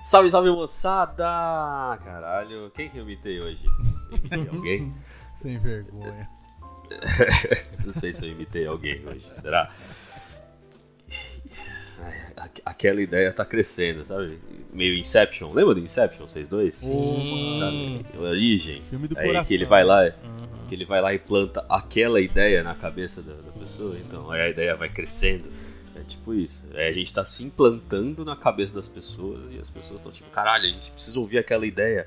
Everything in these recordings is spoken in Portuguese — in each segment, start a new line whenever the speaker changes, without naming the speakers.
Salve, salve moçada! Caralho, quem que eu imitei hoje? alguém?
Sem vergonha.
Não sei se eu imitei alguém hoje, será? Aquela ideia tá crescendo, sabe? Meio Inception. Lembra do Inception, vocês dois?
Sim.
Sabe? Origem.
Filme do
Aí
coração.
que ele vai lá,
Uhum.
que ele vai lá e planta aquela ideia na cabeça da, da pessoa, então aí a ideia vai crescendo. É tipo isso. É, a gente tá se implantando na cabeça das pessoas e as pessoas estão tipo, caralho, a gente precisa ouvir aquela ideia.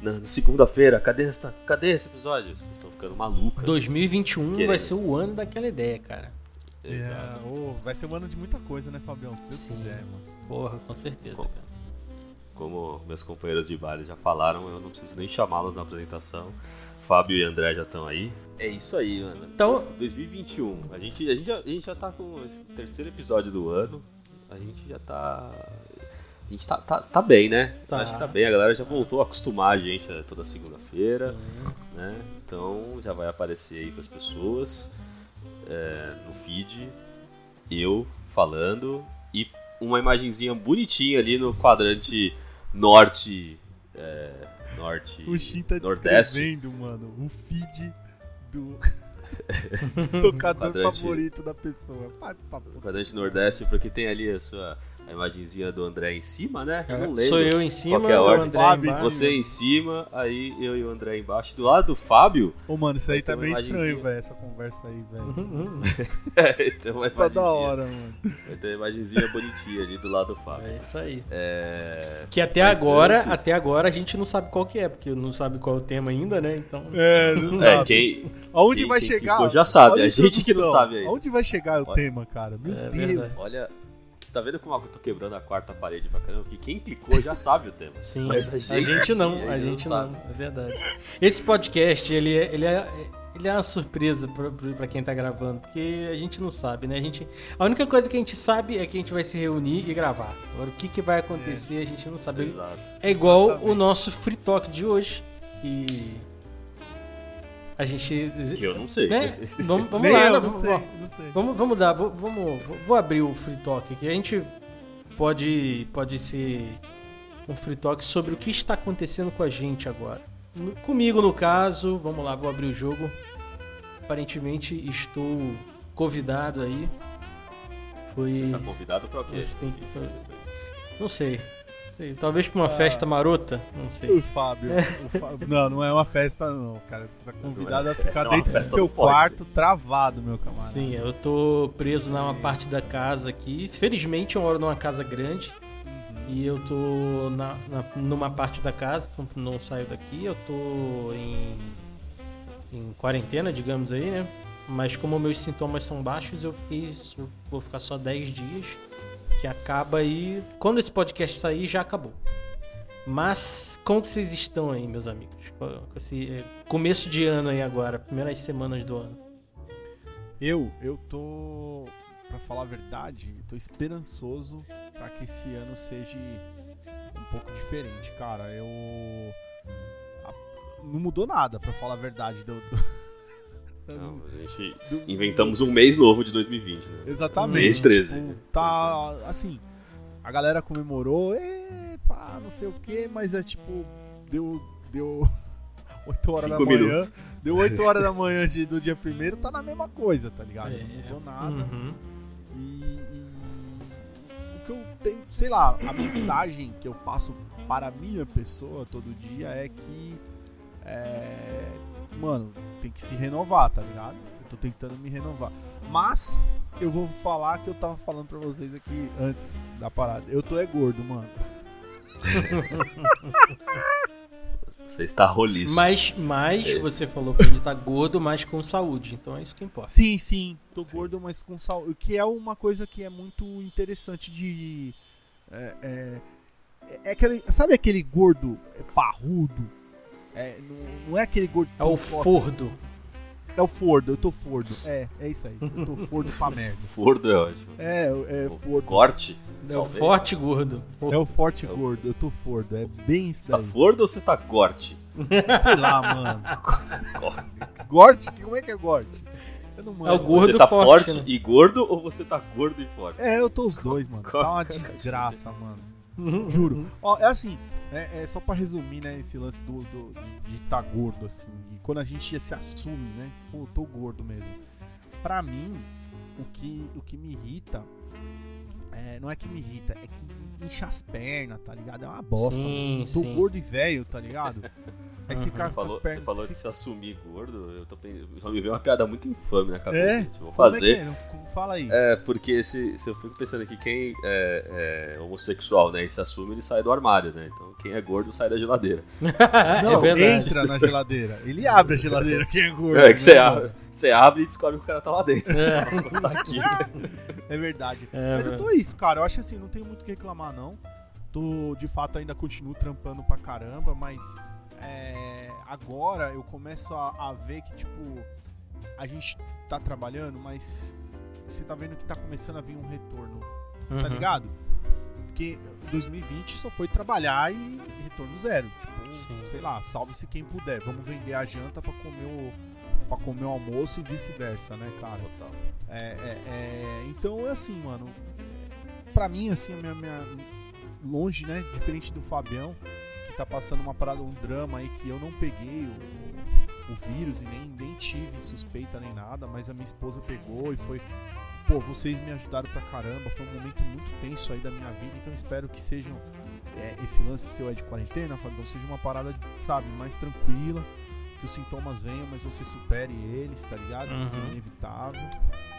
Na, na segunda-feira, cadê, esta, cadê esse episódio? Vocês estão ficando malucas.
2021 vai
Querendo.
ser o ano daquela ideia, cara.
Exato.
É, ô, vai ser um ano de muita coisa, né, Fabião? Se Deus
Sim.
quiser, mano.
Porra, com certeza,
Bom.
cara.
Como meus companheiros de baile já falaram, eu não preciso nem chamá-los na apresentação. Fábio e André já estão aí. É isso aí, mano.
Então-
2021. A gente, a, gente já, a gente já tá com esse terceiro episódio do ano. A gente já tá. A gente tá, tá, tá bem, né?
Tá.
Acho que tá bem. A galera já voltou a acostumar a gente né, toda segunda-feira, né? Então já vai aparecer aí pras pessoas é, no feed. Eu falando e uma imagenzinha bonitinha ali no quadrante norte. é, norte.
O Shin tá
Nordeste.
descrevendo, mano, o feed do, do tocador
Quadrante.
favorito da pessoa. Vai pra
quadrante nordeste, porque tem ali a sua a imagenzinha do André em cima, né? Eu não lembro.
É, Sou eu em cima,
Qual que é a
o? André
Fábio em
embaixo.
Você em cima, aí eu e o André embaixo. Do lado do Fábio,
Ô, mano, isso aí tá meio
imagenzinha.
estranho, velho, essa conversa aí, velho.
Uhum,
tem uma
Tá da
imagenzinha.
hora, mano.
Vai ter uma imagenzinha bonitinha ali do lado do Fábio.
É isso aí.
É...
Que até
Mas
agora,
antes-
até agora a gente não sabe qual que é, porque não sabe qual é o tema ainda, né? Então.
É, não
É,
sabe.
quem,
Aonde
quem-
vai
quem
chegar?
já sabe,
Olha
a gente que não sabe aí.
Aonde vai chegar o
Olha.
tema, cara? Meu
É
Deus.
verdade.
Olha, você tá vendo como eu tô quebrando a quarta parede pra caramba? Que quem clicou já sabe o tema.
Sim,
Mas a
a
gente-
gente, não,
a
a
gente
gente
não
não, é verdade. Esse podcast, ele é, ele é, ele é uma surpresa pra quem tá gravando, porque a gente não sabe, né? A, gente, a única coisa que a gente sabe é que a gente vai se reunir e gravar. Agora, o que, que vai acontecer, a gente não sabe.
Exato.
É igual
Exatamente.
o nosso free talk de hoje, que a gente...
Que eu não sei.
Né? Vamos, vamos lá,
não
vamos,
sei,
ó,
não sei.
Vamos, vamos dar, vou- vamos, vou abrir o free talk aqui. A gente pode, pode ser um free talk sobre o que está acontecendo com a gente agora. Comigo, no caso, vamos lá, vou abrir o jogo. Aparentemente estou convidado aí. Foi.
Você tá convidado pra o quê?
Que? Não sei. Sei. Talvez pra uma
Ah.
festa marota? Não sei.
O Fábio, o Fábio- Não, não é uma festa, não, cara. Você tá convidado a ficar
é
dentro do seu
não pode.
quarto, travado, meu camarada.
Sim, eu tô preso numa parte da casa aqui. Felizmente eu moro numa casa grande.
Uhum.
E eu tô na, na- numa parte da casa, então não saio daqui, eu tô em, em quarentena, digamos aí, né? Mas como meus sintomas são baixos, eu fiquei, eu vou ficar só 10 dias, que acaba aí. Quando esse podcast sair, já acabou. Mas como que vocês estão aí, meus amigos? Esse eh, começo de ano aí agora, primeiras semanas do ano.
Eu, eu tô, pra falar a verdade, tô esperançoso pra que esse ano seja um pouco diferente, cara. Eu não mudou nada, pra falar a verdade. Do, do-
Não, a gente
do-
inventamos um mês novo de 2020, né?
Exatamente.
Mês 13.
Tipo, tá assim, a galera comemorou, epa, não sei o que, mas é tipo, deu deu 8 horas
Cinco
da manhã.
minutos.
Deu 8 horas da manhã de- do dia primeiro, tá na mesma coisa, tá ligado?
É,
Não mudou nada.
Uhum.
E, e o que eu tenho, sei lá, a mensagem que eu passo para a minha pessoa todo dia é que, é, mano, tem que se renovar, tá ligado? Eu tô tentando me renovar. Mas eu vou falar que eu tava falando pra vocês aqui antes da parada. Eu tô é gordo, mano.
Você está roliço.
Mas, mas
Esse.
você falou que ele tá gordo, mas com saúde, então é isso que importa.
Sim, sim, tô
Sim.
gordo, mas com saúde. O que é uma coisa que é muito interessante de. É, é, é aquele, sabe aquele gordo parrudo? É, não, não é aquele gordo.
É o fordo.
É o Fordo, eu tô Fordo. É, é isso aí. Eu tô Fordo pra merda.
Fordo é ótimo.
É, é
O
Fordo.
Corte?
É o forte gordo.
É o forte
É o-
gordo, eu tô Fordo. É bem isso
Você tá
daí.
Fordo ou você tá Gorte?
Sei lá, mano.
Corte.
Gorte? Como é que é Gorte? Eu não
É o gordo
Você tá
forte,
forte
né?
e gordo ou você tá gordo e forte?
É, eu tô os dois, mano. Tá uma desgraça, mano. Juro. Ó, é assim, é, é só pra resumir, né, esse lance do, do- de estar gordo, assim. E quando a gente se assume, né? Pô, tô gordo mesmo. Pra mim, o que, o que me irrita. é, não é que me irrita, é que incha as pernas, tá ligado? É uma bosta.
Sim,
mano. Tô
sim.
gordo e velho, tá ligado? Aí você
Uhum.
Falou, você falou
você
de
fica-
se assumir gordo, eu tô só me veio uma piada muito infame na cabeça.
É?
gente. Vou
é
fazer.
que é? Fala aí.
É, porque se, se eu fico pensando aqui, quem é, é homossexual, né, e se assume, ele sai do armário, né? Então quem é gordo sai da geladeira.
Não,
é
entra na geladeira. Ele abre a geladeira, quem é gordo.
É que você
né,
abre,
mano?
você abre e descobre que o cara tá lá dentro.
É.
tá aqui.
É verdade.
É,
Mas eu tô isso, cara. Eu acho assim, não tenho muito o que reclamar, não. Tô, de fato, ainda continuo trampando pra caramba, mas é, agora eu começo a, a ver que, tipo, a gente tá trabalhando, mas você tá vendo que tá começando a vir um retorno, tá
Uhum.
ligado? Porque 2020 só foi trabalhar e retorno zero. Tipo,
Sim.
sei lá, salve-se quem puder. Vamos vender a janta pra comer o, pra comer o almoço e vice-versa, né, cara?
Total.
É, é, é, então é assim, mano. Pra mim, assim, a minha, minha- longe, né? Diferente do Fabião, tá passando uma parada, um drama aí que eu não peguei o, o vírus e nem, nem tive suspeita nem nada, mas a minha esposa pegou e foi. Pô, vocês me ajudaram pra caramba. Foi um momento muito tenso aí da minha vida, então espero que sejam. é, esse lance seu aí de quarentena, Fabião, seja uma parada, sabe, mais tranquila. Que os sintomas venham, mas você supere eles, tá ligado?
Uhum.
É inevitável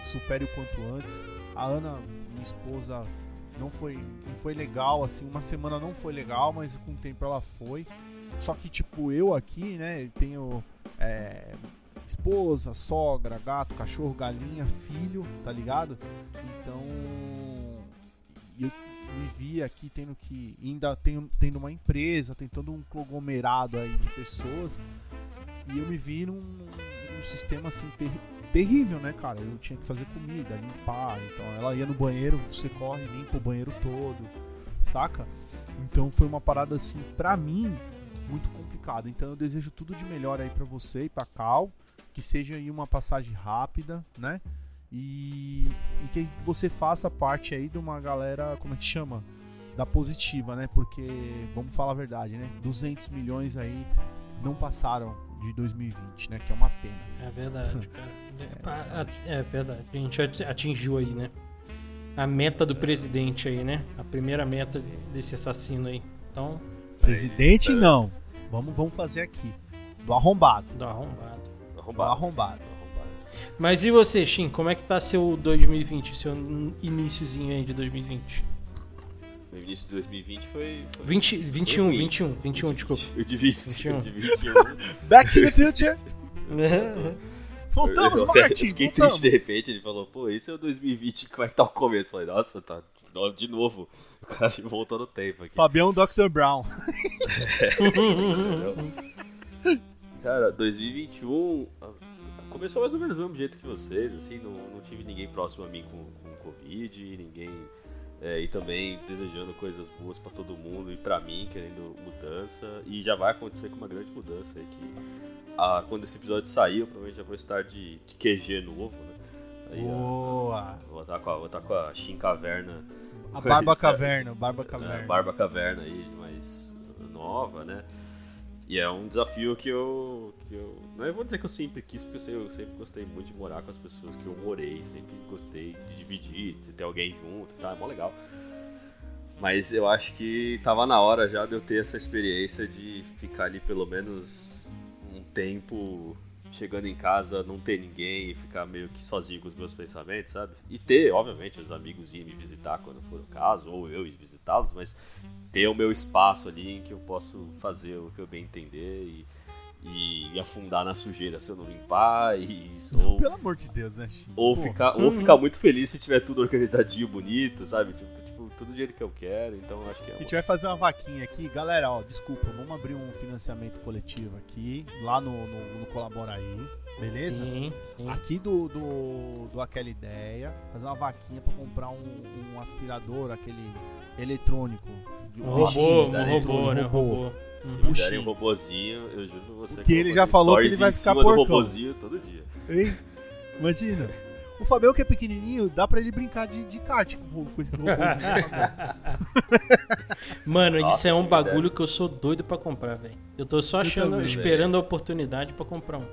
supere o quanto antes. A Ana, minha esposa, não foi, não foi legal, assim, uma semana não foi legal, mas com o tempo ela foi. Só que, tipo, eu aqui, né, tenho é, esposa, sogra, gato, cachorro, galinha, filho, tá ligado? Então, eu me vi aqui tendo que, ainda tenho, tendo uma empresa, tem todo um conglomerado aí de pessoas, e eu me vi num, num sistema, assim, ter, terrível, né, cara? Eu tinha que fazer comida, limpar. Então ela ia no banheiro, você corre, limpa o banheiro todo, saca? Então foi uma parada assim, pra mim, muito complicada. Então eu desejo tudo de melhor aí pra você e pra Cal, que seja aí uma passagem rápida, né? E, e que você faça parte aí de uma galera, como é que chama? Da positiva, né? Porque, vamos falar a verdade, né? 200 milhões aí não passaram de 2020, né? Que é uma pena.
É verdade, cara. É, a- é verdade. A gente ati- atingiu aí, né? A meta do presidente aí, né? A primeira meta desse assassino aí. Então,
Presidente,
Pera-
não. Vamos, vamos fazer aqui. Do arrombado.
dá arrombado.
Do
Arrombado.
arrombado.
Arrombado.
Mas e você, Shin? Como é que tá seu 2020? Seu iníciozinho aí de 2020?
No início de 2020 foi. foi
20, 21,
ruim.
21, 21, desculpa.
O de 20,
21.
o de 21.
Back to the future. Voltamos,
eu,
Martin.
eu fiquei
voltamos.
triste de repente, ele falou, pô, esse é o 2020, como é que tá o começo? Eu falei, nossa, tá de novo. O cara voltou no tempo aqui.
Fabião Dr. Brown.
Cara, 2021 ah, começou mais ou menos do mesmo jeito que vocês, assim, não, não tive ninguém próximo a mim com, com Covid, ninguém. É, e também desejando coisas boas pra todo mundo e pra mim, querendo mudança. E já vai acontecer com uma grande mudança aí que ah, quando esse episódio sair, eu provavelmente já vou estar de, de QG novo, né? Aí,
Boa.
vou estar com a, vou estar com a Shin Caverna
A Barba
é.
Caverna. Barba
é,
Caverna.
Barba Caverna aí, mais nova, né? E é um desafio que eu, que eu. Não eu vou dizer que eu sempre quis, porque eu sempre, gostei muito de morar com as pessoas que eu morei, sempre gostei de dividir, de ter alguém junto tal, é mó legal. Mas eu acho que tava na hora já de eu ter essa experiência de ficar ali pelo menos um tempo chegando em casa, não ter ninguém e ficar meio que sozinho com os meus pensamentos, sabe? E ter, obviamente, os amigos ir me visitar quando for o caso, ou eu ir visitá-los, mas ter o meu espaço ali em que eu posso fazer o que eu bem entender e, e me afundar na sujeira se eu não limpar, e, ou,
Pelo amor de Deus, né, Chico?
ou,
Pô,
ficar, ou
Uhum.
ficar muito feliz se tiver tudo organizadinho, bonito, sabe? Tipo, tipo, tudo do jeito que eu quero, então eu acho que é
A
uma...
gente vai fazer uma vaquinha aqui. Galera, ó, desculpa, vamos abrir um financiamento coletivo aqui, lá no, no, no Colabora aí, beleza?
Sim, sim.
Aqui do, do, do Aquela Ideia, fazer uma vaquinha pra comprar um, um aspirador, aquele eletrônico. de-
Um robô,
se
um robô, né? Um robô.
Se
Uhum.
me derem um robozinho, eu juro pra você
Porque
eu
ele já falou que ele vai ficar
do robozinho todo dia.
Hein? Imagina. O Fabião, que é pequenininho, dá pra ele brincar de, de kart com, com esses robôs.
Mano,
Nossa,
isso é um
sim,
bagulho
deve.
que eu sou doido pra comprar, velho. Eu tô só achando,
também,
esperando a oportunidade pra comprar um.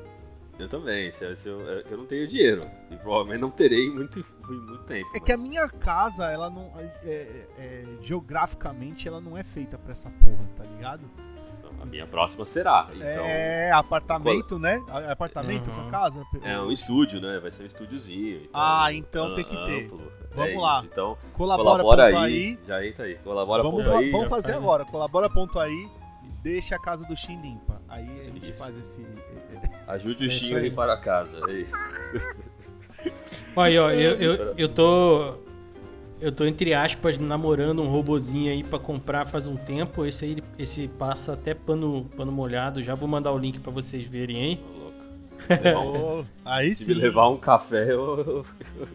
Eu também, se, se eu, eu não tenho dinheiro. E provavelmente não terei em muito, muito tempo.
É que a
mas-
minha casa, ela não. é- é- é, geograficamente, ela não é feita pra essa porra, tá ligado?
Então, a minha próxima será. Então,
é apartamento, né? A- Apartamento,
Uhum.
sua casa?
é um estúdio, né? Vai ser um estúdiozinho. e tal,
Ah, então tem que
am-
ter.
amplo.
Vamos
É
lá.
isso, Então,
Colabora,
colabora
ponto
aí,
aí.
Já entra aí. Colabora
Vamos,
ponto aí.
vamos fazer
faz.
agora. Colabora ponto aí e deixa a casa do Shin limpa. Aí a gente
Isso.
faz esse.
Ajude o Xinho a limpar a casa. É isso.
Olha, ó, eu, eu,
cara.
eu tô. Eu tô, entre aspas, namorando um robozinho aí pra comprar faz um tempo. Esse aí, esse passa até pano, pano molhado. Já vou mandar o link pra vocês verem
levar um,
aí
se
sim.
levar um café, eu, eu,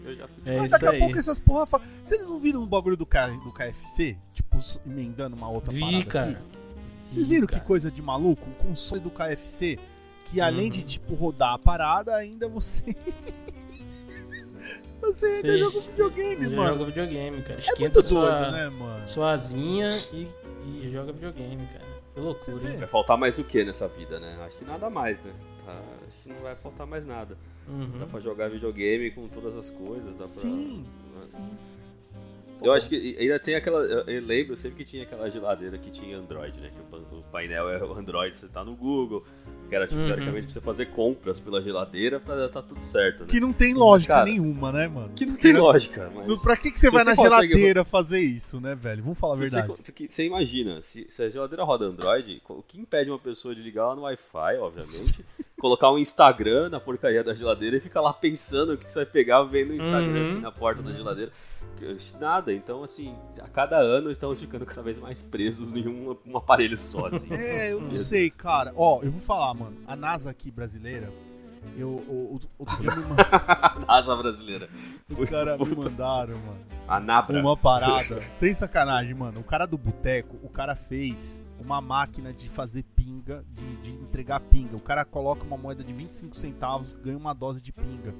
eu já fico.
É
Mas
isso
daqui a
aí.
pouco essas porra. Fa... Vocês não viram um bagulho do, K... do KFC? Tipo, emendando uma outra
Vi,
parada
cara.
aqui? Vocês viram
cara.
que coisa de maluco? Um console do KFC que além
Uhum.
de, tipo, rodar a parada, ainda você. você ainda joga videogame, mano.
joga videogame, cara.
É
Esquenta
muito
sua,
doido, né, mano?
sua asinha e, e joga videogame, cara. Que loucura, hein?
Vai faltar mais o que nessa vida, né? Acho que nada mais, né? Tá, acho que não vai faltar mais nada. Dá
Uhum.
pra jogar videogame com todas as coisas. Dá pra...
Sim,
né?
sim.
Eu acho que ainda tem aquela. Eu eu lembro sempre que tinha aquela geladeira que tinha Android, né? Que o painel é o Android, você tá no Google. Que era, tipo,
Uhum.
teoricamente, pra você fazer compras pela geladeira pra tá tudo certo, né?
Que não tem lógica
Cara,
nenhuma, né, mano?
Que não tem
Porque
lógica, mas.
No- Pra que, que você
Se
vai
você
na
consegue-
geladeira fazer isso, né, velho? Vamos falar a
Se você,
verdade.
porque você imagina, se, se a geladeira roda Android, o que impede uma pessoa de ligar ela no Wi-Fi, obviamente, colocar um Instagram na porcaria da geladeira e ficar lá pensando o que você vai pegar vendo o Instagram
Uhum.
assim na porta da geladeira? Nada, então assim, a cada ano estamos ficando cada vez mais presos em um, um aparelho só, assim.
É, eu não
Meu
sei, cara. Ó, eu vou falar, mano. A NASA aqui brasileira, eu, outro dia me
A NASA brasileira.
os caras me mandaram, mano,
A Nabra.
uma parada. Sem sacanagem, mano. O cara do boteco, o cara fez uma máquina de fazer pinga, de, de entregar pinga. O cara coloca uma moeda de 25 centavos, ganha uma dose de pinga.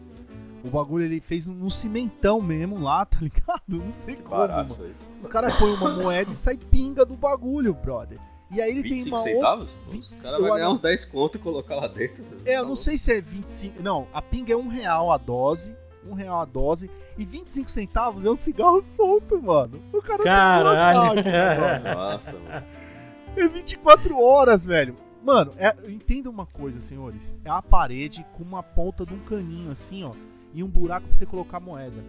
O bagulho ele fez no cimentão mesmo lá, tá ligado? Não sei como,
Barato
mano.
aí.
Os caras põem uma moeda e sai pinga do bagulho, brother. E aí ele tem
25
uma outra.
centavos?
25,
o cara vai ganhar uns 10 conto e colocar lá dentro.
É, eu não sei se é 25. Não, a pinga é um real a dose. Um real a dose. E 25 centavos é um cigarro solto, mano. O cara
Caralho.
tem duas máquinas, mano.
Nossa, mano.
É 24 horas, velho. Mano, é, entenda uma coisa, senhores. É a parede com uma ponta de um caninho assim, ó. E um buraco pra você colocar moeda.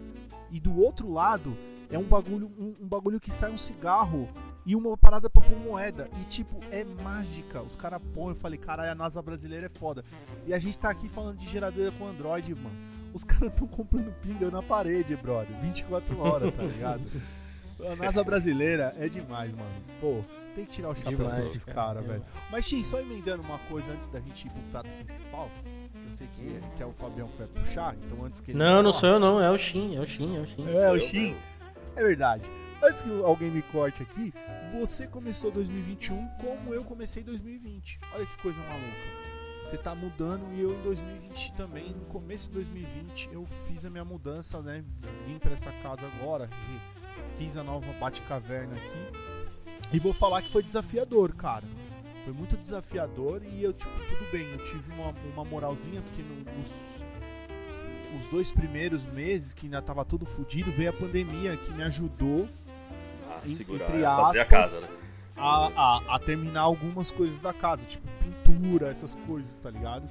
E do outro lado é um bagulho, um, um bagulho que sai um cigarro e uma parada pra pôr moeda. E tipo, é mágica. Os caras põem, eu falei, caralho, a NASA brasileira é foda. E a gente tá aqui falando de geladeira com Android, mano. Os caras tão comprando pinga na parede, brother. 24 horas, tá ligado? A NASA brasileira é demais, mano. Pô, tem que tirar o chapéu
Demais,
desses
cara.
caras, velho. Mas, Tim, só emendando uma coisa antes da gente ir pro prato principal. Eu sei que é, que é o Fabião que vai puxar, então antes que ele.
Não, não
corte-
sou eu não, é o Shin, é o Shin, é o Shin.
É,
Sou
o Shin. É verdade. Antes que alguém me corte aqui, você começou 2021 como eu comecei 2020. Olha que coisa maluca. Você tá mudando e eu em 2020 também, no começo de 2020, eu fiz a minha mudança, né? Vim pra essa casa agora, e fiz a nova Bate-Caverna aqui. E vou falar que foi desafiador, cara. Foi muito desafiador e eu, tipo, tudo bem, eu tive uma, uma moralzinha, porque no- nos os dois primeiros meses, que ainda tava tudo fudido, veio a pandemia que me ajudou
Ah,
Em-
segurar,
entre
é fazer a
aspas,
casa, né?
a, a, a terminar algumas coisas da casa, tipo pintura, essas coisas, tá ligado?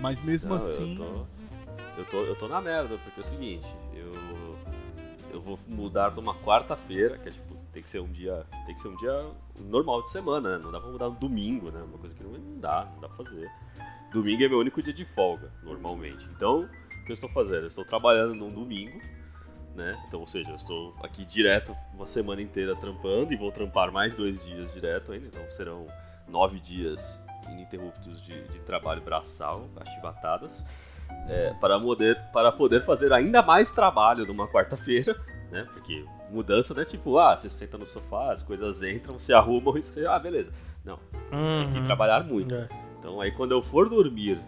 Mas mesmo
Não,
assim.
Eu tô, eu, tô, eu tô na merda, porque é o seguinte, eu, eu vou mudar numa quarta-feira, que é tipo, tem que ser um dia. Tem que ser um dia normal de semana, né? Não dá pra mudar no domingo, né? Uma coisa que não, não dá, não dá pra fazer. Domingo é meu único dia de folga, normalmente. Então, o que eu estou fazendo? Eu estou trabalhando num domingo, né? Então, ou seja, eu estou aqui direto uma semana inteira trampando e vou trampar mais dois dias direto ainda. Então serão nove dias ininterruptos de, de trabalho braçal, achivatadas, é, para, poder, para poder fazer ainda mais trabalho numa quarta-feira, né? Porque mudança não é tipo, ah, você senta no sofá, as coisas entram, se arrumam e você, ah, beleza. Não, você tem que
Uhum.
trabalhar muito.
É.
Então aí quando eu for dormir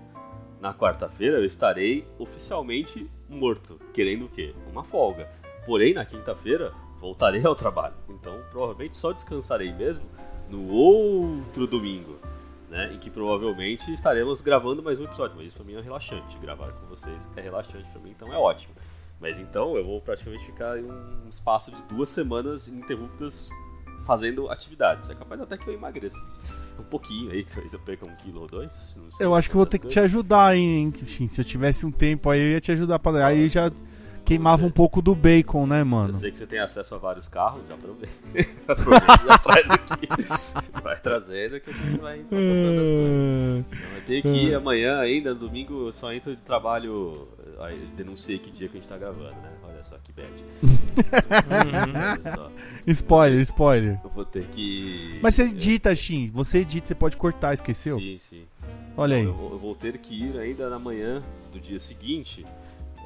na quarta-feira, eu estarei oficialmente morto, querendo o quê? Uma folga. Porém, na quinta-feira, voltarei ao trabalho. Então, provavelmente só descansarei mesmo no outro domingo, né? Em que provavelmente estaremos gravando mais um episódio. Mas isso pra mim é relaxante. Gravar com vocês é relaxante pra mim, então é ótimo. Mas então eu vou praticamente ficar em um espaço de duas semanas ininterruptas fazendo atividades. É capaz até que eu emagreça. Um pouquinho aí, talvez eu perca um quilo ou dois.
Eu acho que vou ter que te ajudar, hein? Se eu tivesse um tempo aí, eu ia te ajudar. Pra... Aí já queimava um pouco do bacon, né, mano?
Eu sei que você tem acesso a vários carros, já aproveita. aproveita já traz aqui. Vai trazendo que a gente vai empacotando as coisas. Então, eu tenho que ir amanhã ainda, domingo eu só entro de trabalho. Aí denunciei que dia que a gente tá gravando, né? Olha só que bad. Olha só.
Spoiler, spoiler.
Eu vou ter que.
Mas você edita, Shin. Você edita, você pode cortar, esqueceu?
Sim, sim.
Olha aí.
Eu, eu vou ter que ir ainda na manhã do dia seguinte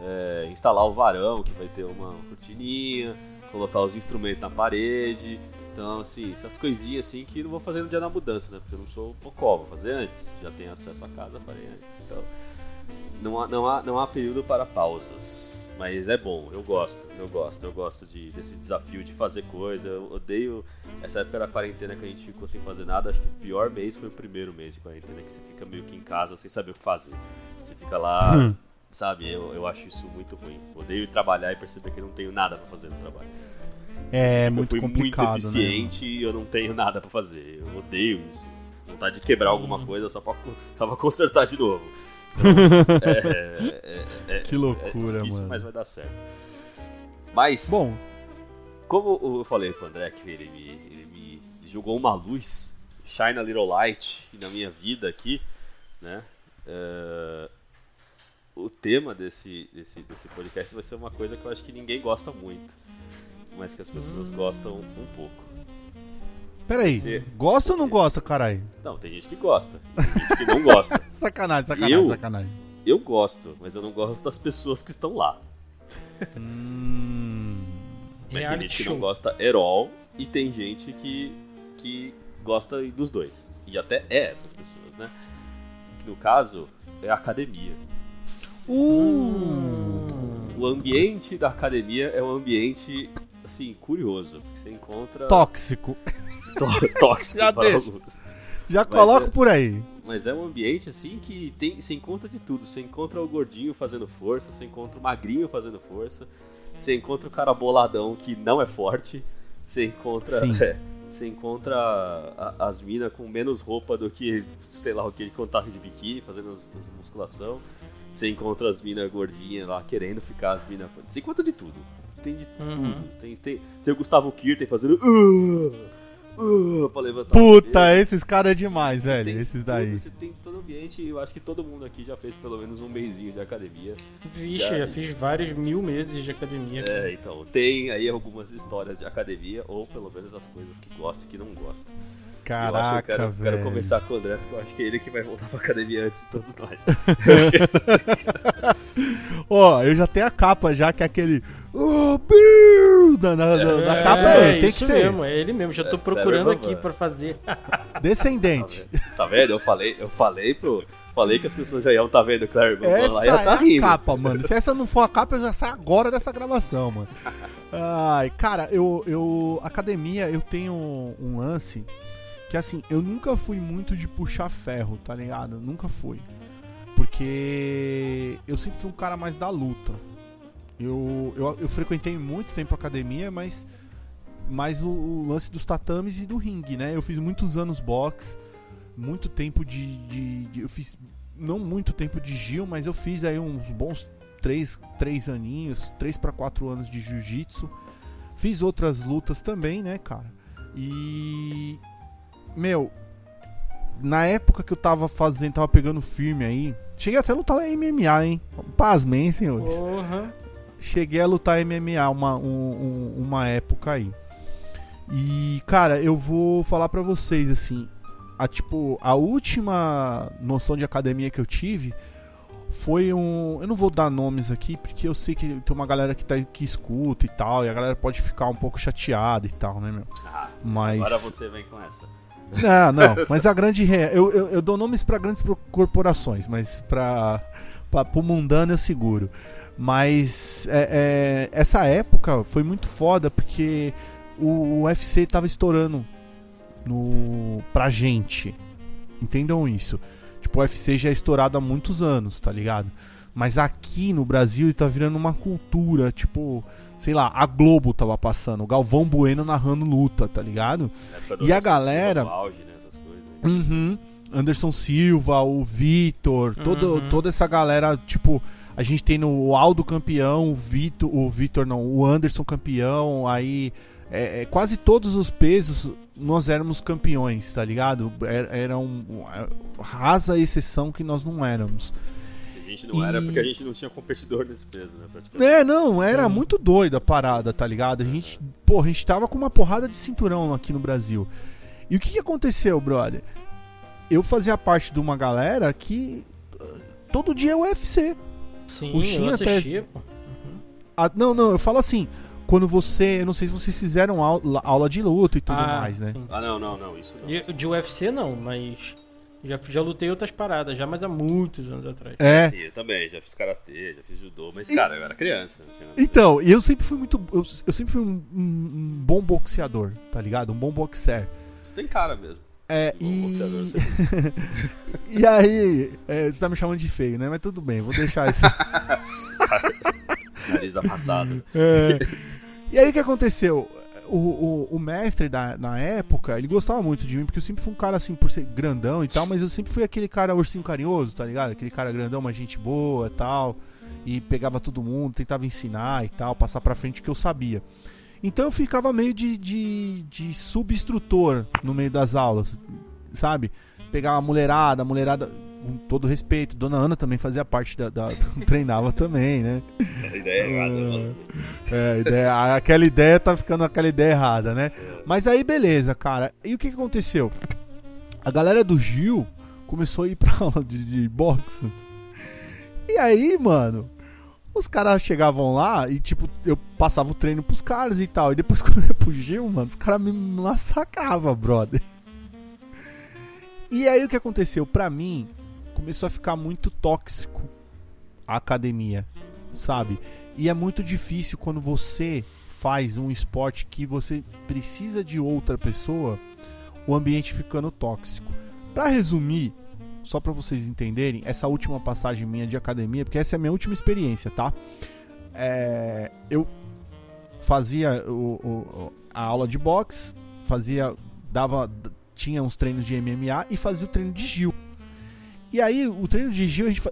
é, instalar o varão, que vai ter uma cortininha, colocar os instrumentos na parede. Então, assim, essas coisinhas assim que não vou fazer no dia da mudança, né? Porque eu não sou o Pocó, vou fazer antes. Já tenho acesso à casa, farei antes. Então, não há, não há, não há período para pausas. Mas é bom, eu gosto, eu gosto, eu gosto de, desse desafio de fazer coisa. Eu odeio essa época da quarentena que a gente ficou sem fazer nada. Acho que o pior mês foi o primeiro mês de quarentena, que você fica meio que em casa sem saber o que fazer. Você fica lá. sabe? Eu, eu acho isso muito ruim. Odeio trabalhar e perceber que eu não tenho nada pra fazer no trabalho.
É
eu
muito complicado,
muito eficiente e eu não tenho nada pra fazer. Eu odeio isso. Vontade de quebrar alguma coisa só pra, só pra consertar de novo. Então, é, é- é-
Que loucura,
é difícil,
mano.
mas vai dar certo. Mas,
né? Bom,
como eu falei pro André que ele me, ele me jogou uma luz, shine a little light na minha vida aqui, né? É, o tema desse, desse, desse podcast vai ser uma coisa que eu acho que ninguém gosta muito, mas que as pessoas gostam um pouco.
peraí.
Você-
Gosta ou não gosta, caralho?
Não, tem gente que gosta, tem gente que não gosta.
Sacanagem, sacanagem,
Eu?
sacanagem.
Eu gosto, mas eu não gosto das pessoas que estão lá.
Hum.
Mas tem gente que
show.
não gosta at all e tem gente que, que gosta dos dois. E até é essas pessoas, né? Que no caso é a academia.
Uh.
O ambiente da academia é um ambiente, assim, curioso. Porque você encontra
Tóxico.
tó- tóxico
Já
para
deixa.
alguns.
Já coloco
é-
por aí.
Mas é um ambiente, assim, que tem, você encontra de tudo. Você encontra o gordinho fazendo força, você encontra o magrinho fazendo força, você encontra o cara boladão que não é forte, você encontra...
Sim.
é, você encontra a- as minas com menos roupa do que, sei lá o que, de contato de biquíni, fazendo as, as musculação. Você encontra as minas gordinhas lá querendo ficar as minas. Você encontra de tudo. Tem de
Uhum.
tudo. Tem, tem, tem o Gustavo Kirten fazendo. Uh, uh, pra levantar o
Puta, esses caras é demais,
Você
velho. Esses
tudo,
daí.
Você tem todo o ambiente e eu acho que todo mundo aqui já fez pelo menos um mêsinho de academia.
Vixe,
Já-
já fiz vários mil meses de academia.
É, então, tem aí algumas histórias de academia, ou pelo menos as coisas que gosta e que não gosta. eu acho que eu
Caraca,
quero,
velho.
quero começar com o André, porque eu acho que é ele que vai voltar pra academia antes de todos nós.
Ó, eu já tenho a capa já, que é aquele. Oh, Bill! Na, na, na- na capa é, ele, tem que
isso
ser.
mesmo, é ele mesmo. Já tô
É,
procurando
Trevor
aqui pra fazer.
Descendente.
Tá vendo? Eu falei, eu falei pro. Falei que as pessoas já iam tá vendo Claire Bamba
Essa
lá e ia
é
tá
a
rindo.
capa, mano. Se essa não for a capa, eu já saio agora dessa gravação, mano. Ai, cara, eu, eu. Academia, eu tenho um lance que assim, eu nunca fui muito de puxar ferro, tá ligado? Nunca fui. Porque eu sempre fui um cara mais da luta. Eu, eu, eu frequentei muito tempo academia, mas mais o, o lance dos tatames e do ringue, né? Eu fiz muitos anos boxe, muito tempo de, de- de- Eu fiz não muito tempo de Gil, mas eu fiz aí uns bons três, três aninhos, três para quatro anos de jiu-jitsu. Fiz outras lutas também, né, cara? E. Meu, na época que eu tava fazendo, tava pegando firme aí. Cheguei até a lutar em MMA, hein? Pasmem, senhores.
Porra.
Cheguei a lutar MMA uma, um- um- uma época aí. E, cara, eu vou falar pra vocês, assim. A, tipo, a última noção de academia que eu tive foi um. Eu não vou dar nomes aqui, porque eu sei que tem uma galera que, tá, que escuta e tal, e a galera pode ficar um pouco chateada e tal, né, meu?
Ah,
Mas.
Agora você vem com essa.
Não, não, mas a grande. re- Eu, eu, eu dou nomes pra grandes corporações, mas pra, pra, pro mundano eu seguro. Mas é, é, essa época foi muito foda porque o UFC tava estourando no, pra gente. Entendam isso. Tipo, o UFC já é estourado há muitos anos, tá ligado? Mas aqui no Brasil ele tá virando uma cultura, tipo, sei lá, a Globo tava passando, o Galvão Bueno narrando luta, tá ligado?
É,
E a galera-
Auge, né, essas coisas.
Uhum. Anderson Silva, o Vitor, todo,
Uhum.
toda essa galera, tipo, a gente tem no o Aldo campeão, o Vitor, o Vitor não, o Anderson campeão, aí é, é, quase todos os pesos nós éramos campeões, tá ligado? Era, era um, uma rasa exceção que nós não éramos.
A gente não era,
E-
porque a gente não tinha competidor nesse peso, né?
É, não, era muito doida a parada, tá ligado? A gente, pô, a gente tava com uma porrada de cinturão aqui no Brasil. E o que, que aconteceu, brother? Eu fazia parte de uma galera que uh, todo dia é UFC.
Sim,
O Shin
eu
até-
assisti, pô.
Ah, não, não, eu falo assim, quando você, eu não sei se vocês fizeram aula, aula de luta e tudo
Ah,
mais, né?
sim.
Ah, não, não, não, isso não.
De, de UFC não, mas já, já lutei outras paradas, já, mas há muitos anos atrás.
É.
Sim, eu também, já fiz karatê, já fiz judô, mas, cara, eu era criança. Não tinha nada.
Então, e eu sempre fui muito, eu, eu sempre fui um, um- um bom boxeador, tá ligado? Um bom boxer.
Isso tem cara mesmo.
É, e... E aí, é, você tá me chamando de feio, né? Mas tudo bem, vou deixar isso.
Nariz amassado.
É. E aí o que aconteceu? O, o, o mestre da, na época, ele gostava muito de mim, porque eu sempre fui um cara assim, por ser grandão e tal, mas eu sempre fui aquele cara ursinho carinhoso, tá ligado? Aquele cara grandão, uma gente boa e tal. E pegava todo mundo, tentava ensinar e tal, passar pra frente o que eu sabia. Então eu ficava meio de, de, de subinstrutor no meio das aulas, sabe? Pegava a mulherada, a mulherada, com todo respeito. Dona Ana também fazia parte da. da treinava também, né?
A ideia é errada, mano.
É, a ideia- aquela ideia tá ficando aquela ideia errada, né? Mas aí, beleza, cara. E o que, que aconteceu? A galera do Gil começou a ir pra aula de, de boxe. E aí, mano, os caras chegavam lá e, tipo, eu passava o treino pros caras e tal. E depois, quando eu ia pro mano, os caras me massacravam, brother. E aí, o que aconteceu? Pra mim, começou a ficar muito tóxico a academia, sabe? E é muito difícil quando você faz um esporte que você precisa de outra pessoa, o ambiente ficando tóxico. Pra resumir, só pra vocês entenderem, essa última passagem minha de academia, porque essa é a minha última experiência, tá? É, eu fazia o- o- a aula de boxe, fazia, dava, tinha uns treinos de MMA e fazia o treino de Gil. E aí, o treino de Gil a gente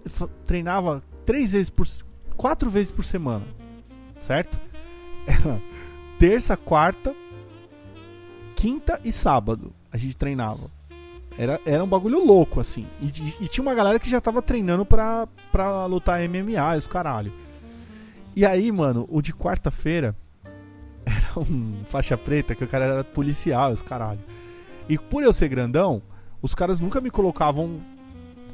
treinava três vezes por quatro vezes por semana, certo? Era terça, quarta, quinta e sábado a gente treinava. Era, era um bagulho louco, assim. E, e- e tinha uma galera que já tava treinando pra, pra lutar MMA e os caralho. E aí, mano, o de quarta-feira era um faixa preta que o cara era policial e os caralho. E por eu ser grandão, os caras nunca me colocavam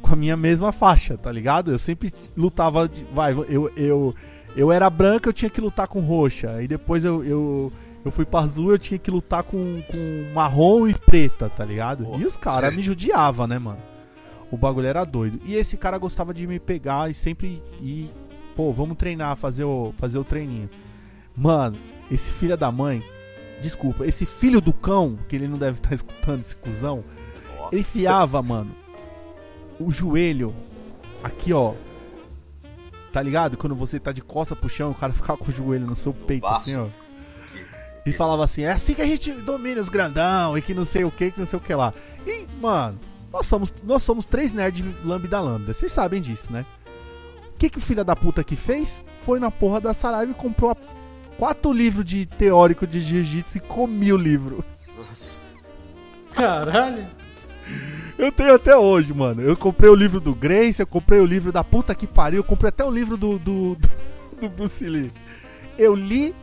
com a minha mesma faixa, tá ligado? Eu sempre lutava. De, vai, eu, eu, eu era branca, eu tinha que lutar com roxa. Aí depois eu, eu, eu fui pra azul, eu tinha que lutar com, com marrom e preta, tá ligado?
Porra.
E os caras me judiavam, né, mano? O bagulho era doido. E esse cara gostava de me pegar e sempre ir. Pô, vamos treinar, fazer o, fazer o treininho. Mano, esse filho da mãe. Desculpa, esse filho do cão, que ele não deve estar escutando esse cuzão. Ele enfiava, mano, o joelho aqui, ó. Tá ligado? Quando você tá de costa pro chão, o cara ficava com o joelho no seu peito, assim, ó. E falava assim: é assim que a gente domina os grandão e que não sei o que, que não sei o que lá. E, mano, nós somos, nós somos três nerds lambda lambda. Vocês sabem disso, né? O que, que o filho da puta que fez? Foi na porra da Saraiva e comprou a- quatro livros de teórico de jiu-jitsu e comi o livro.
Nossa.
Caralho.
Eu tenho até hoje, mano. Eu comprei o livro do Grace, eu comprei o livro da puta que pariu, eu comprei até o livro do, do, do, do Bruce Lee. Eu li,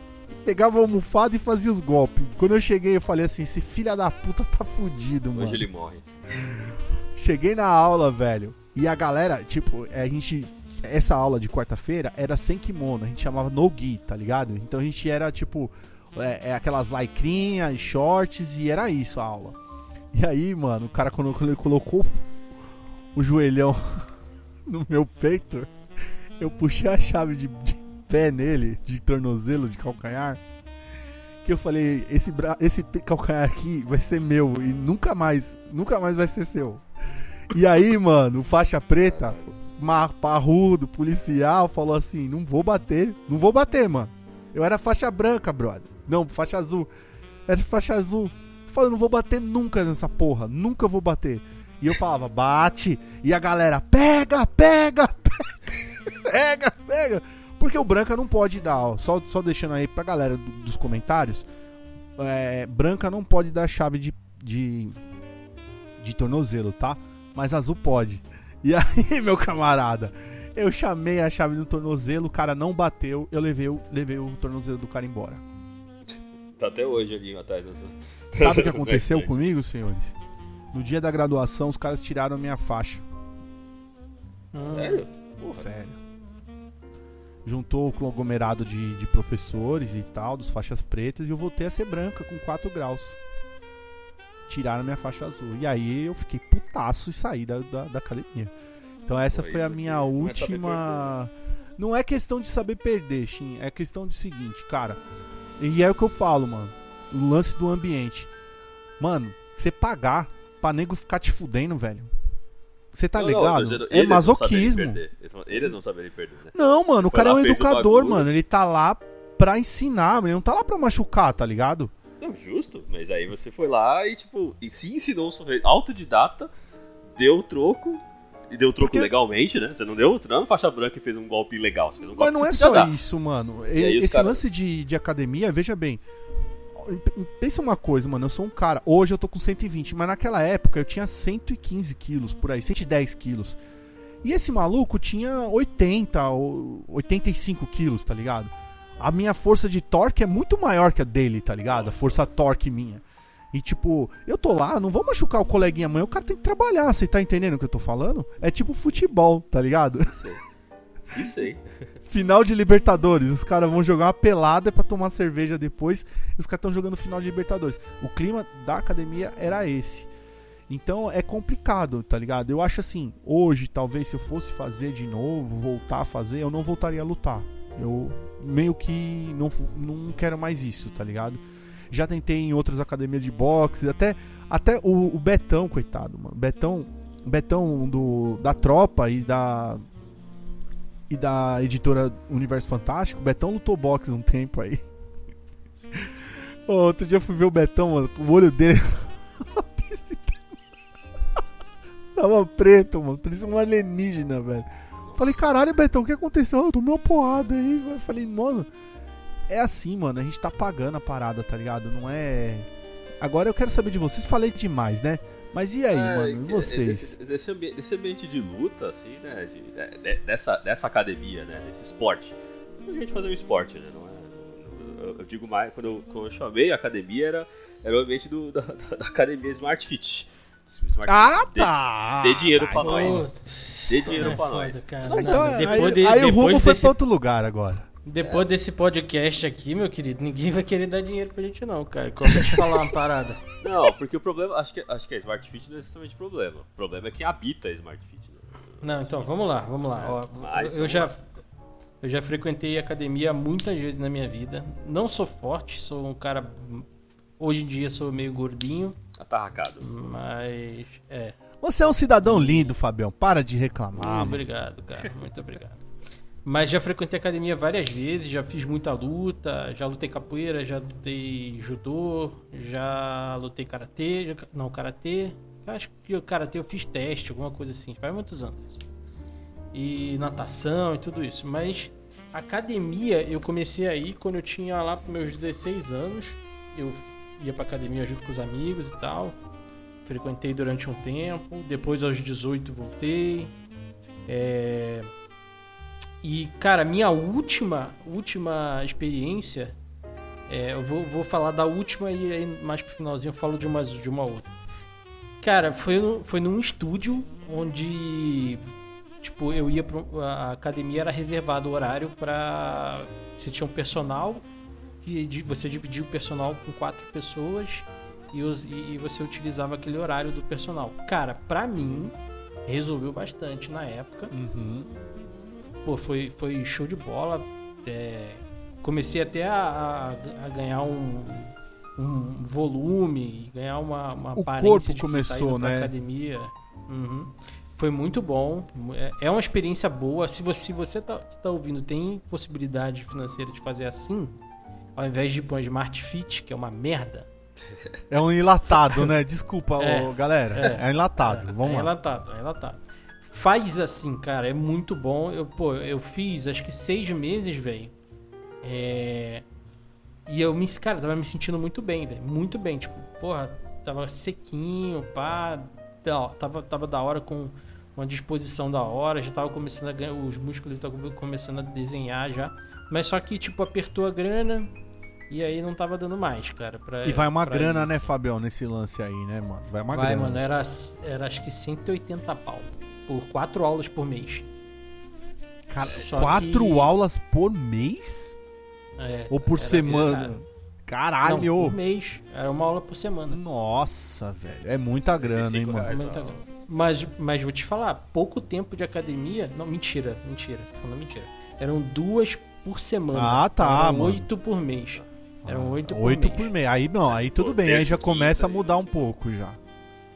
pegava o almofado e fazia os golpes. Quando eu cheguei, eu falei assim: esse filho da puta tá fudido, mano.
Hoje ele morre.
Cheguei na aula, velho. E a galera, tipo, a gente. Essa aula de quarta-feira era sem kimono, a gente chamava no gi, tá ligado? Então a gente era tipo. É, é aquelas lycrinhas, shorts, e era isso a aula. E aí, mano, o cara quando ele colocou o joelhão no meu peito, eu puxei a chave de, de, pé nele, de tornozelo, de calcanhar. Que eu falei, esse, bra... esse calcanhar aqui vai ser meu e nunca mais, nunca mais vai ser seu. E aí, mano, faixa preta, parrudo, policial, falou assim: não vou bater, não vou bater, mano. Eu era faixa branca, brother. Não, faixa azul. Era faixa azul. Falei, não vou bater nunca nessa porra, nunca vou bater. E eu falava, bate. E a galera, pega, pega, pega, pega. Porque o Branca não pode dar, ó, só, só deixando aí pra galera do, dos comentários. É, Branca não pode dar chave de, de, de tornozelo, tá? Mas azul pode. E aí, meu camarada, eu chamei a chave no tornozelo, o cara não bateu, eu levei, levei o tornozelo do cara embora.
Tá até hoje ali atrás.
Sabe o que aconteceu comigo, senhores? No dia da graduação, os caras tiraram minha faixa.
Sério?
Porra. Sério. Juntou com o aglomerado de, de professores e tal, dos faixas pretas, e eu voltei a ser branca, com 4 graus. Tiraram minha faixa azul. E aí eu fiquei putaço e saí da, da, da academia. Então essa Pô, foi a minha última. Não é questão de saber perder, Shin. É questão de seguinte, cara. E é o que eu falo, mano. O lance do ambiente. Mano, você pagar pra nego ficar te fudendo, velho. Você tá não, ligado? Não, é masoquismo.
Não eles não sabem perder, né?
Não, mano, o cara é um educador, mano. Ele tá lá pra ensinar, ele não tá lá pra machucar, tá ligado?
Não, justo, mas aí você foi lá e, tipo, e se ensinou autodidata, deu o troco, e deu o troco Porque... legalmente, né? Você não deu, você não é uma faixa branca e fez um golpe legal, você fez um golpe
Mas não é só dar. isso, mano. Esse cara... lance de, de academia, veja bem, pensa uma coisa, mano. Eu sou um cara. Hoje eu tô com 120, mas naquela época eu tinha 115 quilos por aí, 110 quilos. E esse maluco tinha 80 ou 85 quilos, tá ligado? A minha força de torque é muito maior que a dele, tá ligado? A força torque minha. E tipo, eu tô lá, não vou machucar o coleguinha amanhã, o cara tem que trabalhar, você tá entendendo o que eu tô falando? É tipo futebol, tá ligado?
Sim, sim. sei.
Final de Libertadores. Os caras vão jogar uma pelada para tomar cerveja depois. Os caras estão jogando final de Libertadores. O clima da academia era esse. Então é complicado, tá ligado? Eu acho assim, hoje, talvez se eu fosse fazer de novo, voltar a fazer, eu não voltaria a lutar. Eu meio que não, não quero mais isso, tá ligado? Já tentei em outras academias de boxe, até, até o, o Betão, coitado, mano. Betão, Betão do, da tropa e da e da editora Universo Fantástico, Betão lutou boxe um tempo aí. outro dia eu fui ver o Betão, mano, o olho dele. Tava preto, mano. Parecia um alienígena, velho. Falei, caralho, Betão, o que aconteceu? Eu tomei uma porrada aí, velho. Falei, mano. É assim, mano. A gente tá pagando a parada, tá ligado? Não é. Agora eu quero saber de vocês. Falei demais, né? Mas e aí, é, mano? E vocês?
Desse, ambiente, desse, ambiente, de luta, assim, né? De, de, dessa, dessa academia, né? Desse esporte. A gente fazer um esporte, né? Não é, eu, eu, digo mais, quando eu, quando eu chamei a academia, era, era o ambiente do, da, da, academia Smart Fit.
Smart ah, Fit. tá!
Dê, dê dinheiro pra nós. Dê dinheiro é pra foda, nós.
Cara. então, aí, depois de, aí o rumo foi pra outro lugar agora.
Depois é. desse podcast aqui, meu querido, ninguém vai querer dar dinheiro pra gente não, cara. Como te falar uma parada.
Não, porque o problema, acho que, acho que a Smart Fit não é necessariamente problema. O problema é quem habita a Smart Fit. Né?
Não, então, vamos lá, vamos lá. É, Ó, Mas, eu, já, eu já frequentei academia muitas vezes na minha vida. Não sou forte, sou um cara... Hoje em dia sou meio gordinho.
Atarracado.
Mas, é.
Você é um cidadão lindo, Fabião. Para de reclamar.
obrigado, cara. Muito obrigado. Mas já frequentei academia várias vezes, já fiz muita luta, já lutei capoeira, já lutei judô, já lutei karatê, já... não, karatê, acho que o karatê eu fiz teste, alguma coisa assim, faz muitos anos. E natação e tudo isso, mas academia eu comecei aí quando eu tinha lá para meus 16 anos, eu ia para academia junto com os amigos e tal. Frequentei durante um tempo, depois aos 18 voltei. É, e, cara, minha última, última experiência. É, eu vou, vou falar da última e aí mais pro finalzinho eu falo de uma, de uma outra. Cara, foi, foi num estúdio onde. Tipo, eu ia pra. A academia era reservado o horário pra. Você tinha um personal. Que você dividia o personal com quatro pessoas. E, e você utilizava aquele horário do personal. Cara, pra mim, resolveu bastante na época.
Uhum
pô, foi, foi show de bola. é, comecei até a, a- a ganhar um, um volume, ganhar uma, uma
O
aparência
corpo
tá
começou, né?
academia. Uhum. Foi muito bom. É- É uma experiência boa. Se você, se você tá, tá ouvindo, tem possibilidade financeira de fazer assim, ao invés de ir pra um Smart Fit, que é uma merda.
É um enlatado, né? Desculpa,
É,
ô, galera. É,
é.
um enlatado.
É,
Vamos
é
lá.
relatado, é relatado. Faz assim, cara, é muito bom. Eu, pô, eu fiz acho que seis meses, velho. É... E eu me, cara, tava me sentindo muito bem, velho. Muito bem. Tipo, porra, tava sequinho, pá. Tava, tava da hora com uma disposição da hora. Já tava começando a ganhar. Os músculos estavam começando a desenhar já. Mas só que, tipo, apertou a grana. E aí não tava dando mais, cara. Pra,
E vai uma grana,
isso.
né, Fabião, nesse lance aí, né, mano? Vai uma
Vai,
grana.
mano, era, era acho que 180 pau. Por quatro aulas por mês.
Cara,
Só
quatro
que-
aulas por mês?
É,
Ou por
era-
semana?
era-
Caralho!
Não, por mês. Era uma aula por semana.
Nossa, velho. É muita grana, hein,
35
mano?
reais.
Muita grana. Mas, mas vou te falar, pouco tempo de academia. Não, mentira, mentira. Tô falando mentira. Eram duas por semana.
Ah, tá,
Eram
mano.
oito por mês. Eram oito por
Oito
mês.
por mês. Aí não, aí
Tipo,
tudo bem. Aí já começa a
quinta,
mudar um pouco já.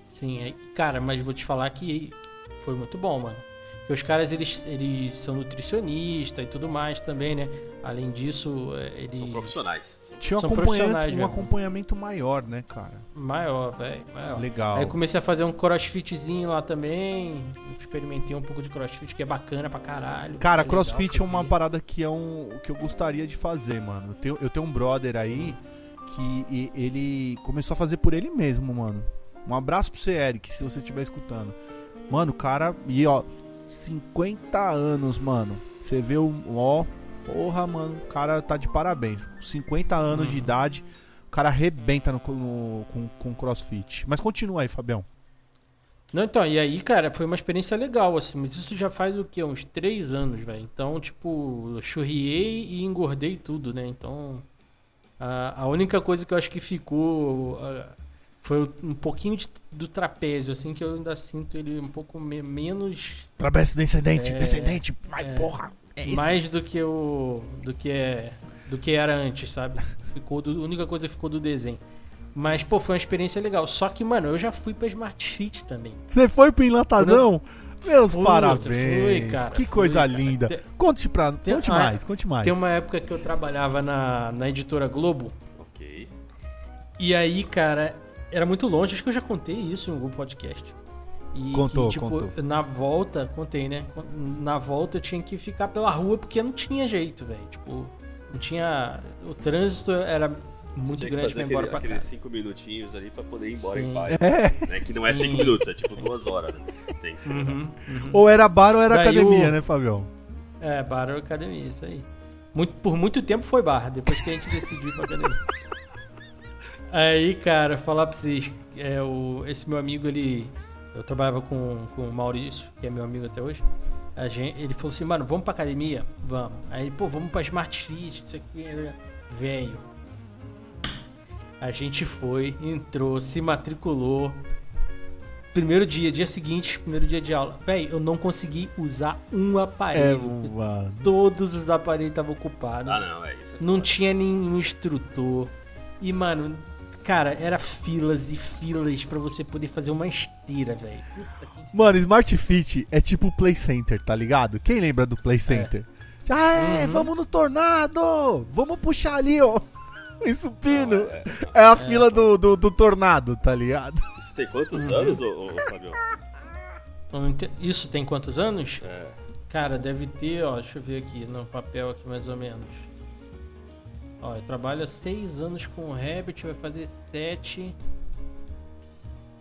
Sim, aí, cara, mas vou te falar que foi muito bom, mano. Porque os caras, eles, eles são nutricionistas e tudo mais também, né? Além disso, é, eles...
São profissionais. São-
Tinha um
São
acompanhamento,
profissionais
um acompanhamento maior, né, cara?
Maior, velho, maior.
Legal.
Aí comecei a fazer um crossfitzinho lá também. Experimentei um pouco de crossfit, que é bacana pra caralho.
Cara,
É legal
crossfit é uma parada que é um que eu gostaria de fazer, mano. Eu tenho, eu tenho um brother aí que e- ele começou a fazer por ele mesmo, mano. Um abraço pra você, Eric, se você estiver escutando. Mano, o cara. E ó, 50 anos, mano. Você vê o. Ó, porra, mano. O cara tá de parabéns. Com 50 anos de
Uhum.
idade, o cara arrebenta no, no- com, com crossfit. Mas continua aí, Fabião.
Não, então, e aí, cara, foi uma experiência legal, assim, mas isso já faz o quê? Uns três anos, velho. Então, tipo, churriei e engordei tudo, né? Então, a, a única coisa que eu acho que ficou ah, foi um pouquinho de- do trapézio, assim, que eu ainda sinto ele um pouco me- menos.
Trabeço descendente,
É,
descendente. Vai,
é.
porra. É isso.
mais do que o. do que é. do que era antes, sabe? Ficou do, a única coisa que ficou do desenho. Mas, pô, foi uma experiência legal. Só que, mano, eu já fui pra Smart Fit também.
Você foi pro enlatadão? Meus
Puta,
parabéns.
fui, cara,
que
fui,
coisa
cara.
linda. Conte pra,
tem-
conte
ah,
mais, conte mais.
Tem uma época que eu trabalhava na, na editora Globo.
Ok.
E aí, cara, era muito longe. Acho que eu já contei isso em algum podcast. E
Contou,
que, tipo,
contou.
na volta, contei, né? Na volta eu tinha que ficar pela rua porque não tinha jeito, velho. Tipo, não tinha. O trânsito era muito grande pra ir embora
aquele,
pra
aqueles
casa.
cinco minutinhos ali pra poder ir embora
Sim.
em paz.
É.
Né? Que não é cinco
Sim.
minutos, é tipo duas horas. Né? Tem que.
Uhum, uhum.
Ou era bar ou era
Daí
academia,
o-
né, Fabião?
É, bar ou academia, isso aí. Muito, por muito tempo foi bar, depois que a gente decidiu ir pra academia. Aí, cara, falar pra vocês, é, o, esse meu amigo, ele. Eu trabalhava com, com o Maurício, que é meu amigo até hoje. A gente, ele falou assim, mano, vamos pra academia? Vamos. Aí, pô, vamos pra Smart Fit, isso aqui, né? velho. A gente foi, entrou, se matriculou. Primeiro dia, dia seguinte, primeiro dia de aula. Velho, eu não consegui usar um
É,
aparelho.
mano.
Todos os aparelhos estavam ocupados.
Ah, não, é isso. é
Não
foda.
tinha nenhum instrutor. E, mano, cara, era filas e filas pra você poder fazer uma esteira, velho.
Mano, Smart Fit é tipo o Play Center, tá ligado? Quem lembra do Play Center? Ah, é,
Uhum.
vamos no tornado! Vamos puxar ali, ó. O supino.
Não, é-
É a fila do, do, do tornado, tá ligado?
Isso tem quantos
Uhum.
anos, ô, ô, Fabio?
Isso tem quantos anos?
É,
Cara, deve ter, ó, deixa eu ver aqui no papel aqui mais ou menos. Ó, eu trabalho há seis anos com o Rabbit, vai fazer sete.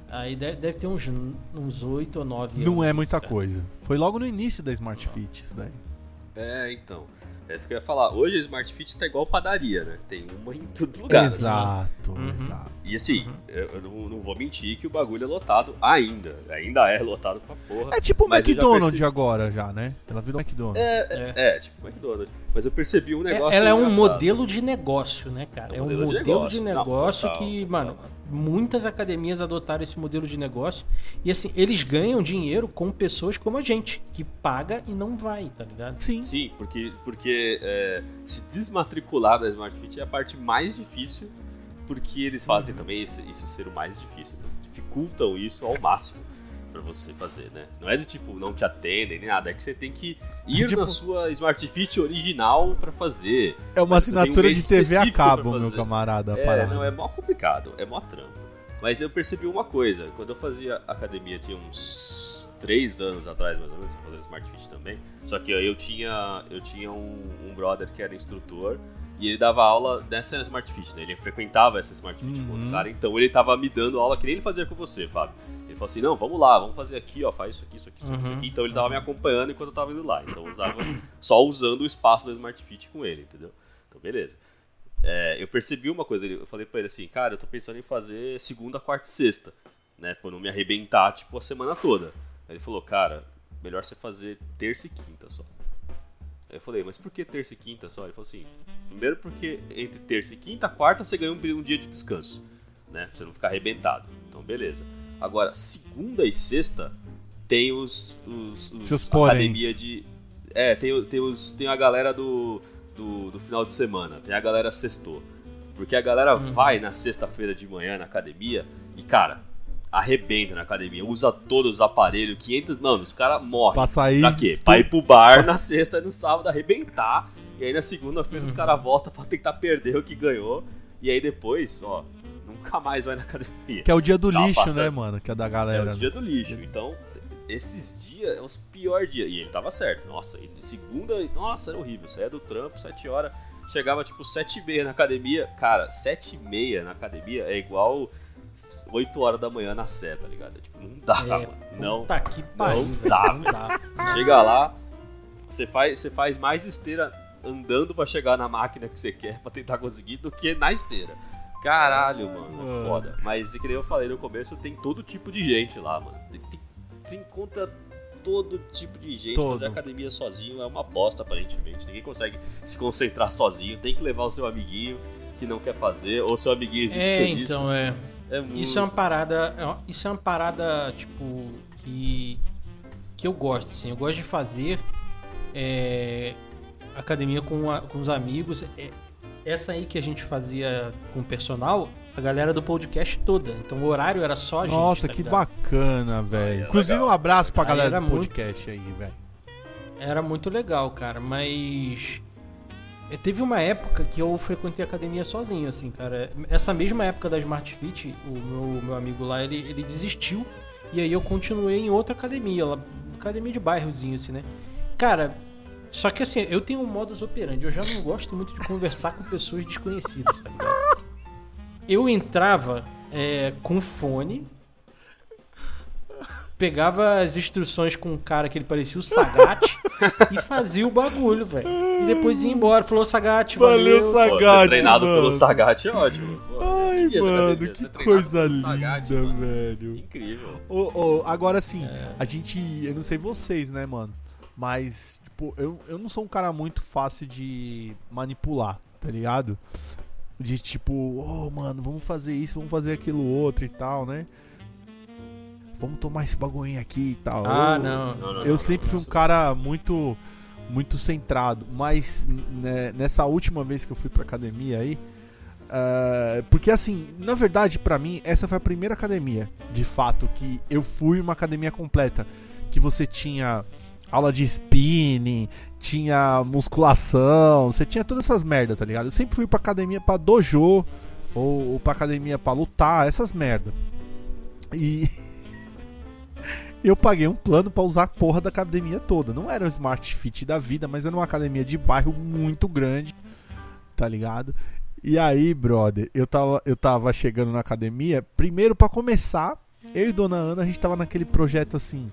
Aí deve, deve ter uns, uns 8 ou 9 anos.
Não é muita
cara.
coisa. Foi logo no início da Smart Fit isso daí.
é, então. É isso que eu ia falar. Hoje a Smart Fit tá igual padaria, né? Tem uma em todo lugar. assim.
exato,
Uhum.
exato.
E assim,
Uhum.
eu, não, não vou mentir que o bagulho é lotado ainda. Ainda é lotado pra porra.
É tipo o McDonald's
percebi-
agora já, né? Ela virou McDonald's.
É, é, é, tipo McDonald's. Mas eu percebi um
É-
negócio.
Ela é um
engraçado.
modelo de negócio, né, cara? É um modelo, de negócio,
Não, total,
que, mano, muitas academias adotaram esse modelo de negócio. E assim, eles ganham dinheiro com pessoas como a gente, que paga e não vai, tá ligado?
Sim.
Sim, porque, porque é, se desmatricular da Smart Fit é a parte mais difícil, porque eles fazem também isso, isso ser o mais difícil. Eles dificultam isso ao máximo para você fazer, né? Não é do tipo, não te atendem nem nada, é que você tem que ir
Tipo-
na sua Smart Fit original para fazer.
É uma
um
assinatura
mês
de TV a cabo, meu camarada.
É,
parada.
não, é mó complicado, é mó trampo. Mas eu percebi uma coisa, quando eu fazia academia, tinha uns três anos atrás, mais ou menos, fazia Smart Fit também. Só que eu tinha, eu tinha um, um brother que era instrutor e ele dava aula nessa Smart Fit, né? Ele frequentava essa Smart Fit com outro
Uhum.
cara, então ele tava me dando aula que nem ele fazia com você, Fábio. Ele falou assim: não, vamos lá, vamos fazer aqui, ó, faz isso aqui, isso aqui, isso aqui, isso
Uhum.
aqui. Então ele tava me acompanhando enquanto eu tava indo lá. Então eu tava só usando o espaço da Smart Fit com ele, entendeu? Então beleza. É, eu percebi uma coisa, eu falei pra ele assim, cara, eu tô pensando em fazer segunda, quarta e sexta, né? Pra não me arrebentar, tipo, a semana toda. Aí ele falou, cara, melhor você fazer terça e quinta só. Eu falei, mas por que terça e quinta só? Ele falou assim, primeiro porque entre terça e quinta, quarta você ganha um, um dia de descanso, né? Pra você não ficar arrebentado. Então, beleza. Agora, segunda e sexta tem os. os, os
Seus
academia de. É, tem, tem, os, tem a galera do, do, do final de semana, tem a galera sextou. Porque a galera
Uhum.
vai na sexta-feira de manhã na academia e, cara, arrebenta na academia, usa todos os aparelhos, 500. Mano, os caras morrem.
Passa isso.
Pra quê? Pra ir pro bar na sexta e no sábado arrebentar. E aí na segunda-feira os
Uhum.
caras voltam pra tentar perder o que ganhou. E aí depois, ó, nunca mais vai na academia.
Que é o dia do
Tava
lixo, né, mano? Que é da
É
galera.
o dia do lixo. Então, esses dias é os piores dias. E ele tava certo. Nossa, ele, segunda, nossa, era horrível. Saía do trampo, 7 horas. Chegava tipo 7 e meia na academia. Cara, 7 e meia na academia é igual 8 horas da manhã na sé, tá ligado? Tipo, não dá,
É,
mano. Não
Puta que pariu, velho.
dá,
Não dá.
Chega lá, você faz, você faz mais esteira andando pra chegar na máquina que você quer pra tentar conseguir do que na esteira. Caralho,
mano,
é foda. Mas, que nem eu falei no começo, tem todo tipo de gente lá, mano. Tem, tem, se encontra todo tipo de gente.
Todo.
Fazer academia sozinho é uma bosta, aparentemente. Ninguém consegue se concentrar sozinho. Tem que levar o seu amiguinho que não quer fazer, ou seu amiguinho
É,
exibicionista.
então, é.
É muito...
Isso é uma parada. é Isso é uma parada, tipo, que. que eu gosto, assim. Eu gosto de fazer é, academia com, a- com os amigos. É, essa aí que a gente fazia com o personal, a galera do podcast toda. Então o horário era só a gente.
Nossa,
tá
que
ligado?
bacana, velho.
é
Inclusive,
legal.
um abraço pra
Aí
galera
era
do
muito-
podcast aí, velho.
Era muito legal, cara, mas. Eh, Teve uma época que eu frequentei academia sozinho, assim, cara. Essa mesma época da Smart Fit, o meu, meu amigo lá, ele, ele desistiu. E aí eu continuei em outra academia, lá, academia de bairrozinho, assim, né? Cara, só que assim, eu tenho um modus operandi, eu já não gosto muito de conversar com pessoas desconhecidas, tá ligado? Eu entrava é, com fone, pegava as instruções com um cara que ele parecia o Sagat e fazia o bagulho, velho. E depois ia embora. Falou, Sagat,
Valeu,
valeu.
Sagat.
Pô, treinado
mano.
pelo Sagat é ótimo. Pô,
Ai,
que é
mano, que
treinado
coisa linda,
Sagat,
velho.
Incrível.
Ô, ô, agora sim,
É.
a gente. Eu não sei vocês, né, mano? Mas, tipo, eu, eu não sou um cara muito fácil de manipular, tá ligado? De tipo, oh, mano, vamos fazer isso, vamos fazer aquilo outro e tal, né? Vamos tomar esse bagulhinho aqui e tal.
Ah,
Eu-
não.
Não, não,
eu
não,
sempre
não,
fui um cara muito muito centrado, mas né, nessa última vez que eu fui pra academia aí, ah, porque assim, na verdade pra mim essa foi a primeira academia, de fato, que eu fui uma academia completa, que você tinha aula de spinning, tinha musculação, você tinha todas essas merdas, tá ligado? Eu sempre fui pra academia pra dojo ou, ou pra academia pra lutar, essas merda. E eu paguei um plano pra usar a porra da academia toda. Não era um Smart Fit da vida, mas era uma academia de bairro muito grande, tá ligado? E aí, brother, eu tava, eu tava chegando na academia, primeiro pra começar, eu e Dona Ana, a gente tava naquele projeto assim,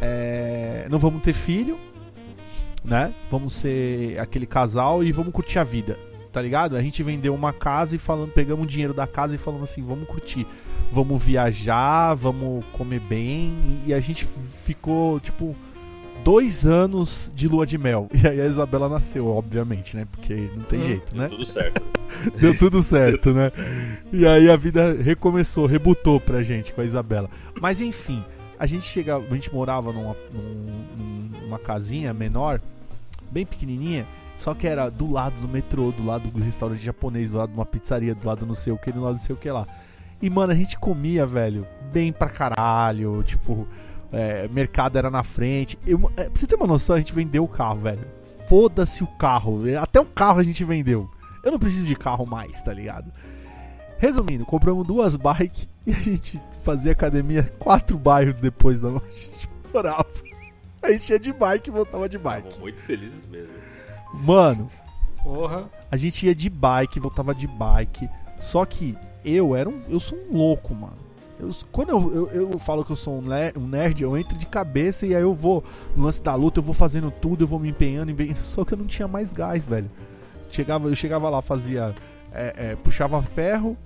é, não vamos ter filho, né? Vamos ser aquele casal e vamos curtir a vida, tá ligado? A gente vendeu uma casa e falando, pegamos o dinheiro da casa e falando assim, vamos curtir vamos viajar, vamos comer bem. E a gente ficou, tipo, dois anos de lua de mel. E aí a Isabela nasceu, obviamente, né? Porque não tem
Hum,
jeito,
Deu
né?
tudo certo.
Deu tudo certo, né?
certo.
E aí a vida recomeçou, rebutou pra gente com a Isabela. Mas enfim, a gente chegava, a gente morava numa, num- numa casinha menor, bem pequenininha, só que era do lado do metrô, do lado do restaurante japonês, do lado de uma pizzaria, do lado não sei o que, do lado não sei o que lá. E mano, a gente comia, velho, bem pra caralho, tipo, é, mercado era na frente. Eu, é, pra você ter uma noção, a gente vendeu o carro, velho. Foda-se o carro, até o carro a gente vendeu. Eu não preciso de carro mais, tá ligado? Resumindo, compramos duas bikes e a gente fazia academia quatro bairros depois da onde a gente morava. A gente ia de bike e voltava de bike.
Estavam muito felizes mesmo.
Mano,
Porra.
a gente ia de bike, voltava de bike. Só que eu era um. Eu sou um louco, mano. Eu- quando eu, eu, eu falo que eu sou um, nerd, eu entro de cabeça e aí eu vou. No lance da luta, eu vou fazendo tudo, eu vou me empenhando, empenhando. Só que eu não tinha mais gás, velho. Chegava, eu chegava lá, fazia. é, é, puxava ferro,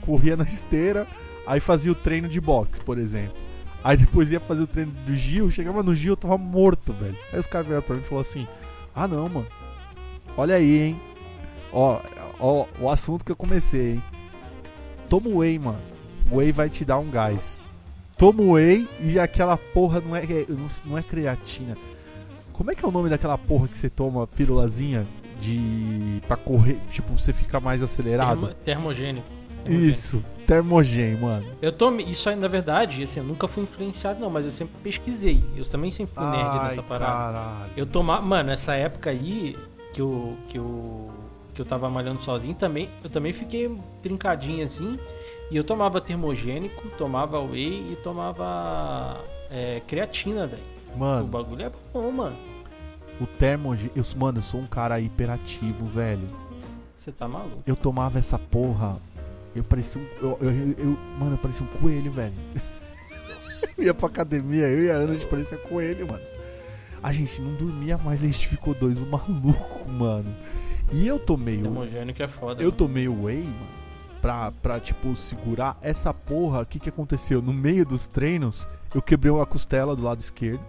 corria na esteira, aí fazia o treino de boxe, por exemplo. Aí depois ia fazer o treino do Gil, chegava no Gil, eu tava morto, velho. Aí os caras vieram pra mim e falaram assim: Ah não, mano. Olha aí, hein. Ó, ó, o assunto que eu comecei, hein. Toma o whey, mano. O whey vai te dar um gás. Toma o whey e aquela porra não é, é- não, é creatina. Como é que é o nome daquela porra que você toma, pirulazinha, de. pra correr, tipo, você fica mais acelerado?
Termo- termogênico. Termogênico.
Isso, termogen, mano.
Eu tô. Isso aí, na verdade, assim, eu nunca fui influenciado, não, mas eu sempre pesquisei. Eu também sempre fui nerd nessa parada.
caralho.
Eu tomava. Mano, essa época aí que eu. que eu. Que eu tava malhando sozinho também. Eu também fiquei trincadinho assim. E eu tomava termogênico, tomava whey e tomava é, creatina, velho. O
Mano,
bagulho é bom, mano.
o termogen. Eu, mano, eu sou um cara hiperativo, velho.
Você tá maluco.
Eu tomava essa porra. Eu parecia um. Eu, eu- eu- eu- mano, eu parecia um coelho, velho.
Nossa.
Eu ia pra academia, eu e a Ana, a gente parecia coelho, mano. A gente não dormia mais, a gente ficou dois maluco, mano. E eu tomei o.
Termogênico é foda.
Eu
mano.
tomei o whey, mano. Pra, pra, tipo, segurar essa porra. O que que aconteceu? No meio dos treinos, eu quebrei uma costela do lado esquerdo.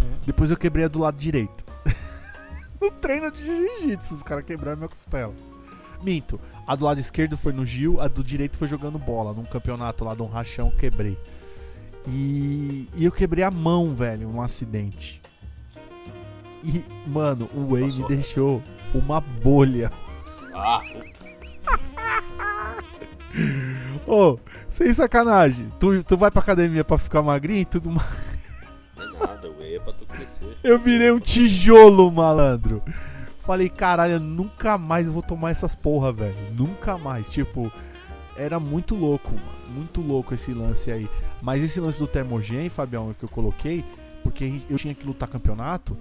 Hum.
Depois eu quebrei a do lado direito. no treino de jiu-jitsu, os caras quebraram minha costela. Minto. A do lado esquerdo foi no Gil, a do direito foi jogando bola. Num campeonato lá de um rachão, quebrei. E, e eu quebrei a mão, velho, num acidente. E, mano, o Whey me
Passou.
deixou uma bolha.
Ah.
Ô, sem sacanagem. Tu, tu vai pra academia pra ficar magrinho e tudo mais.
não é nada, é pra tu crescer.
Eu virei um tijolo, malandro. Falei, caralho, eu nunca mais vou tomar essas porra, velho. Nunca mais. Tipo, era muito louco, mano. Muito louco esse lance aí. Mas esse lance do termogen, Fabião, que eu coloquei, porque eu tinha que lutar campeonato.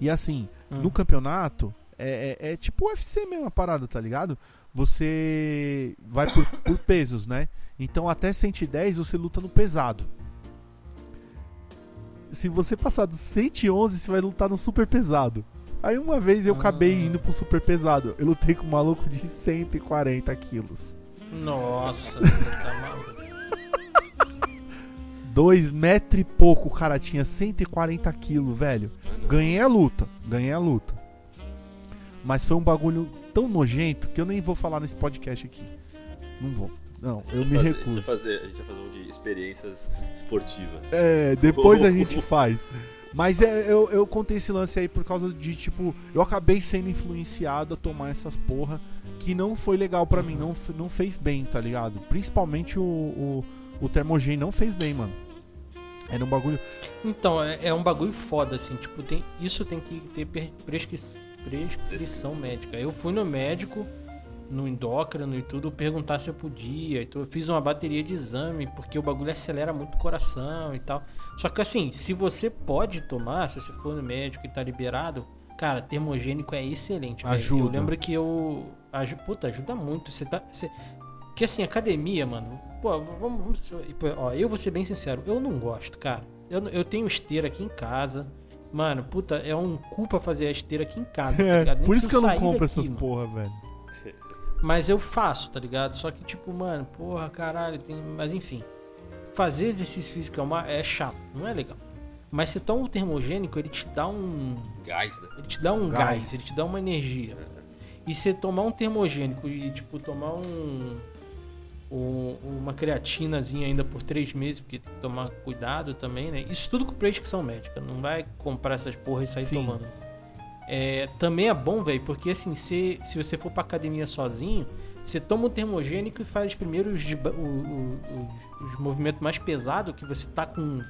E assim,
Hum.
no campeonato, é, é- é tipo UFC mesmo a parada, tá ligado? Você vai por, por pesos, né? Então até 110 você luta no pesado. Se você passar dos 111, você vai lutar no super pesado. Aí uma vez eu
Ah.
acabei indo pro super pesado. Eu lutei com um maluco de 140 quilos.
Nossa, você tá maluco.
Dois metros e pouco o cara tinha 140 quilos, velho. Ganhei a luta, ganhei a luta. Mas foi um bagulho tão nojento que eu nem vou falar nesse podcast aqui. Não vou. Não, eu me
fazer- A gente,
recuso.
fazer, a gente vai fazer um de experiências esportivas.
É, depois a gente faz. Mas é, eu, eu contei esse lance aí por causa de, tipo, eu acabei sendo influenciado a tomar essas porra que não foi legal pra mim, não, não fez bem, tá ligado? Principalmente o, o, o Termogen não fez bem, mano. Era um bagulho.
Então, é, é um bagulho foda, assim, tipo, tem, isso tem que ter prescrição
Prescrição.
médica. Eu fui no médico, no endócrino e tudo, perguntar se eu podia. Então eu fiz uma bateria de exame, porque o bagulho acelera muito o coração e tal. Só que assim, se você pode tomar, se você for no médico e tá liberado, cara, termogênico é excelente. velho.
Ajuda.
Eu lembro que eu. Aju, puta, ajuda muito. Você tá. Você, que assim, academia, mano. Pô, vamos. ó, eu vou ser bem sincero, eu não gosto, cara. Eu, eu tenho esteira aqui em casa. Mano, puta, é um cu pra fazer a esteira aqui em casa. tá
É,
ligado? Nem
por isso que eu não compro
daqui,
essas
mano.
porra, velho.
Mas eu faço, tá ligado? Só que, tipo, mano, porra, caralho, tem. Mas enfim. Fazer exercício físico é, uma... é chato, não é legal. Mas se toma um termogênico, ele te dá um.
Gás, né?
Ele te dá um
Gás.
gás, ele te dá uma energia. E se tomar um termogênico e, tipo, tomar um. Um- uma creatinazinha ainda por três meses, porque tem que tomar cuidado também, né? Isso tudo com prescrição médica. Não vai comprar essas porras e sair
Sim.
tomando. É, também é bom, velho, porque assim, se, se você for pra academia sozinho, você toma um termogênico e faz primeiro os, de ba- o- o- os, os movimentos mais pesados, que você tá com.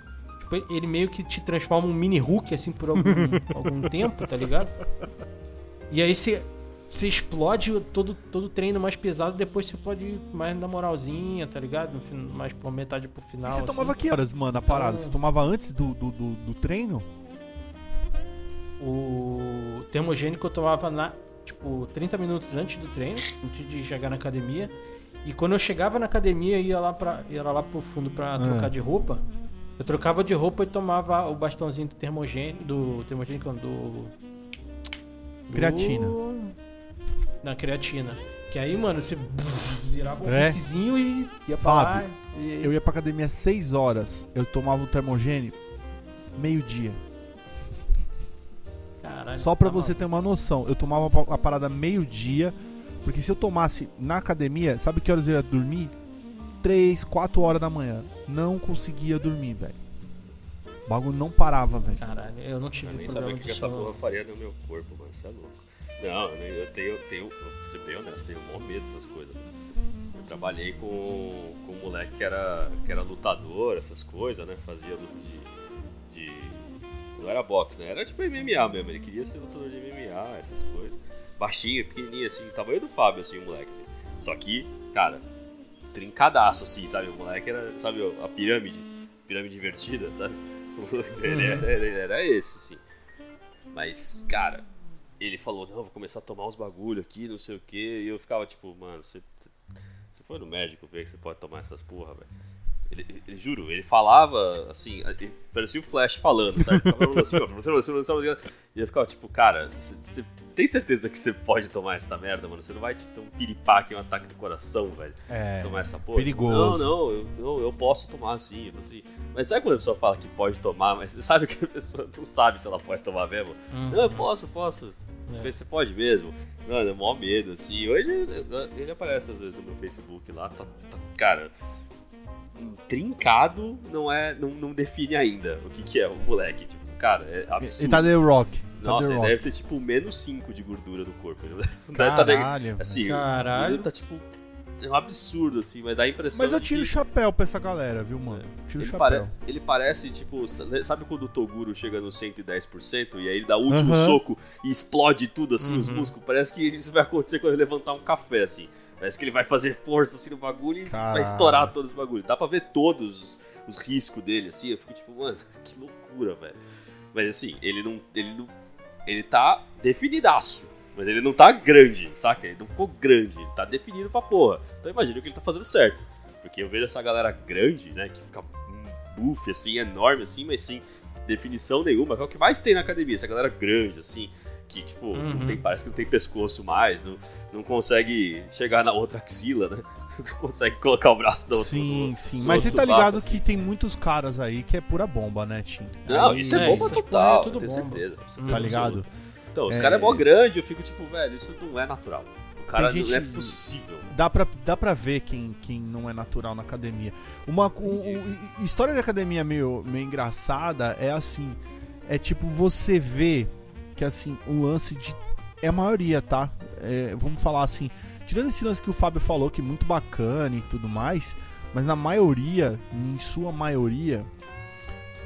Tipo, ele meio que te transforma um mini Hulk assim por algum, algum tempo, tá ligado? E aí você, você explode todo, todo o treino mais pesado, depois você pode ir mais na moralzinha, tá ligado? Mais por metade pro final.
E você
assim.
tomava que horas, mano, a parada?
Então-
Você tomava antes do, do, do, do treino?
O termogênico eu tomava na, tipo, 30 minutos antes do treino, antes de chegar na academia. E quando eu chegava na academia, ia lá, pra, ia lá pro fundo pra
Ah.
trocar de roupa. Eu trocava de roupa e tomava o bastãozinho do termogênico, do termogênico, do, do...
Creatina.
Na creatina. Que aí, mano, você virava um
É.
e ia.
Fábio,
E...
Eu ia pra academia às 6 horas, eu tomava o termogênico meio-dia.
Caralho,
Só pra
tá
você ter uma noção, eu tomava a parada meio-dia, porque se eu tomasse na academia, sabe que horas eu ia dormir? 3, 4 horas da manhã. Não conseguia dormir, velho. O bagulho não parava, velho.
Caralho, eu não tive
Eu nem
problema
sabia o que, que essa porra faria no meu corpo, mano. Você é louco. Não, eu tenho, tenho, vou ser bem honesto, tenho maior medo dessas coisas. Eu trabalhei com, com um moleque que era, que era lutador, essas coisas, né? Fazia luta de, de. Não era boxe, né? Era tipo MMA mesmo. Ele queria ser lutador de MMA, essas coisas. Baixinho, pequenininho, assim, tamanho do Fábio, assim, o moleque. assim. Só que, cara, trincadaço, assim, sabe? O moleque era, sabe, a pirâmide, pirâmide invertida, sabe? Ele era, ele era esse, assim. Mas, cara, ele falou, não, vou começar a tomar uns bagulho aqui, não sei o que. E eu ficava tipo, mano, você, você, foi no médico ver que você pode tomar essas porra, velho. Ele, ele- juro, ele falava assim, ele parecia o Flash falando, sabe? Falava assim, ó, e eu ficava tipo, cara, você, você tem certeza que você pode tomar essa merda, mano? Você não vai tipo, ter um piripaque, um ataque do coração, velho?
É.
tomar essa porra.
perigoso.
Não, não, eu, não, eu posso tomar assim, assim. Mas sabe quando a pessoa fala que pode tomar, mas você sabe que a pessoa não sabe se ela pode tomar mesmo?
Uhum.
Não, eu posso, posso.
É.
Você pode mesmo? Mano, é mó medo, assim. Hoje ele aparece às vezes no meu Facebook lá, tá, tá- cara. Trincado não é. Não, não define ainda o que, que é o moleque. Tipo, cara, é absurdo.
Ele tá The Rock. Tá
Nossa,
The
ele
Rock.
deve ter tipo menos 5 de gordura no corpo. Deve tá
Caralho.
assim,
Caralho.
ele tá tipo. É um absurdo, assim, mas dá a impressão.
Mas eu tiro o
que-
chapéu pra essa galera, viu, mano? Tiro o
ele,
chapéu.
pare- ele parece, tipo, sabe quando o Toguro chega no 110% e aí ele dá o último
Aham.
soco e explode tudo, assim, os
Uhum.
músculos? Parece que isso vai acontecer quando ele levantar um café, assim. Parece que ele vai fazer força, assim, no bagulho e vai
Caralho.
estourar todos os bagulhos. Dá pra ver todos os, os riscos dele, assim. Eu fico tipo, mano, que loucura, velho. Mas, assim, ele não... Ele, não, ele tá definidaço. Mas ele não tá grande, saca? Ele não ficou grande, ele tá definido pra porra. Então eu imagino que ele tá fazendo certo. Porque eu vejo essa galera grande, né? Que fica um buff, assim, enorme, assim, mas sem definição nenhuma. Que é o que mais tem na academia, essa galera grande, assim. Que, tipo, não
Uhum.
tem- parece que não tem pescoço mais, não, não consegue chegar na outra axila, né? Não consegue colocar o braço da outra.
Sim,
no-
sim.
no
Mas você tá ligado
assim.
que tem muitos caras aí que é pura bomba, né, Tim?
Não,
Aí-
isso é
É,
bomba total,
é tudo
tenho
bomba.
certeza.
Tá
absoluta. Então, os
É.
caras é mó grande, eu fico tipo, velho, isso não é natural. O cara
Tem
não é
gente-
possível.
Dá pra, dá pra ver quem, quem não é natural na academia. Uma um- um- história de academia meio, meio engraçada é assim: é tipo você vê que assim, o lance de. É a maioria, tá? É, vamos falar assim. Tirando esse lance que o Fábio falou, que é muito bacana e tudo mais, mas na maioria, em sua maioria,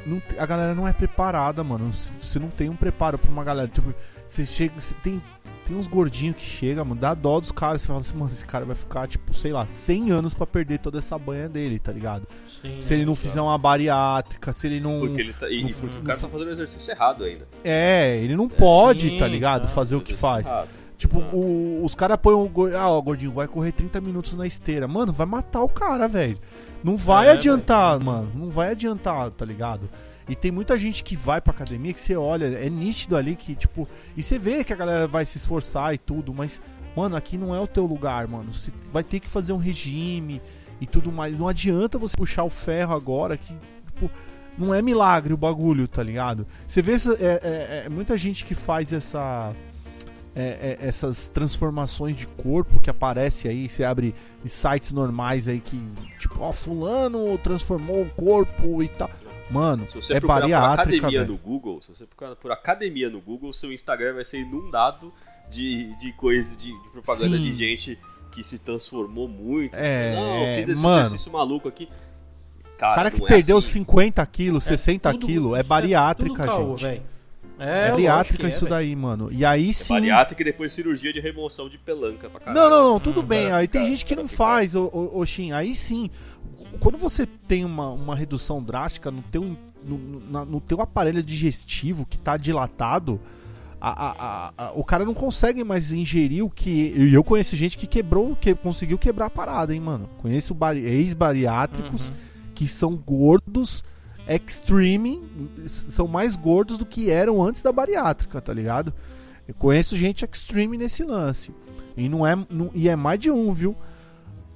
não a galera não é preparada, mano. Você não tem um preparo pra uma galera. Tipo, você chega. Você tem, tem uns gordinhos que chegam, mano, dá dó dos caras. Você fala assim, mano, esse cara vai ficar, tipo, sei lá, 100 anos pra perder toda essa banha dele, tá ligado?
Sim,
Se ele não fizer uma bariátrica, se ele não.
Porque ele tá. E,
não
e o
não
cara
foi-
tá fazendo o exercício errado ainda.
É, ele não pode,
sim,
tá ligado?
tá.
Fazer o que faz.
errado.
Tipo, o- os caras põem o gordinho. Ah, o gordinho vai correr 30 minutos na esteira. Mano, vai matar o cara, velho. Não vai
É,
adiantar, mano. Não vai adiantar, tá ligado? E tem muita gente que vai pra academia que você olha, é nítido ali que, tipo. E você vê que a galera vai se esforçar e tudo, mas, mano, aqui não é o teu lugar, mano. Você vai ter que fazer um regime e tudo mais. Não adianta você puxar o ferro agora que, tipo. Não é milagre o bagulho, tá ligado? Você vê essa, é, é, é muita gente que faz essa. é, é, essas transformações de corpo que aparece aí, você abre sites normais aí que, tipo, ó, fulano transformou o corpo e tal. Mano,
Se você
é
procurar por
bariátrica,
academia
velho.
no Google, se você procurar por academia no Google, seu Instagram vai ser inundado de, de coisa, de, de propaganda
Sim.
de gente que se transformou muito.
É,
não, eu fiz esse
mano.
exercício maluco aqui. Cara,
O cara que
é
perdeu
assim.
50 quilos, 60
Tudo-
quilos, é
isso
bariátrica,
tudo caô,
gente.
velho.
É,
É,
bariátrica isso
é, velho.
daí, mano. E aí
É
sim.
bariátrica e depois cirurgia de remoção de pelanca pra caralho.
Não, não, não, tudo
Hum,
bem. Aí tem
ficar-
gente que não faz, ô, ô, ô Shin. Aí sim. Quando você tem uma, uma redução drástica no teu, no, no- no teu aparelho digestivo que tá dilatado, a- a- a- o cara não consegue mais ingerir o que. E eu conheço gente que quebrou, que conseguiu quebrar a parada, hein, mano. Conheço bari- ex-bariátricos
Uhum.
que são gordos, extreme, são mais gordos do que eram antes da bariátrica, tá ligado? Eu conheço gente extreme nesse lance. E não é, não- e é mais de um, viu?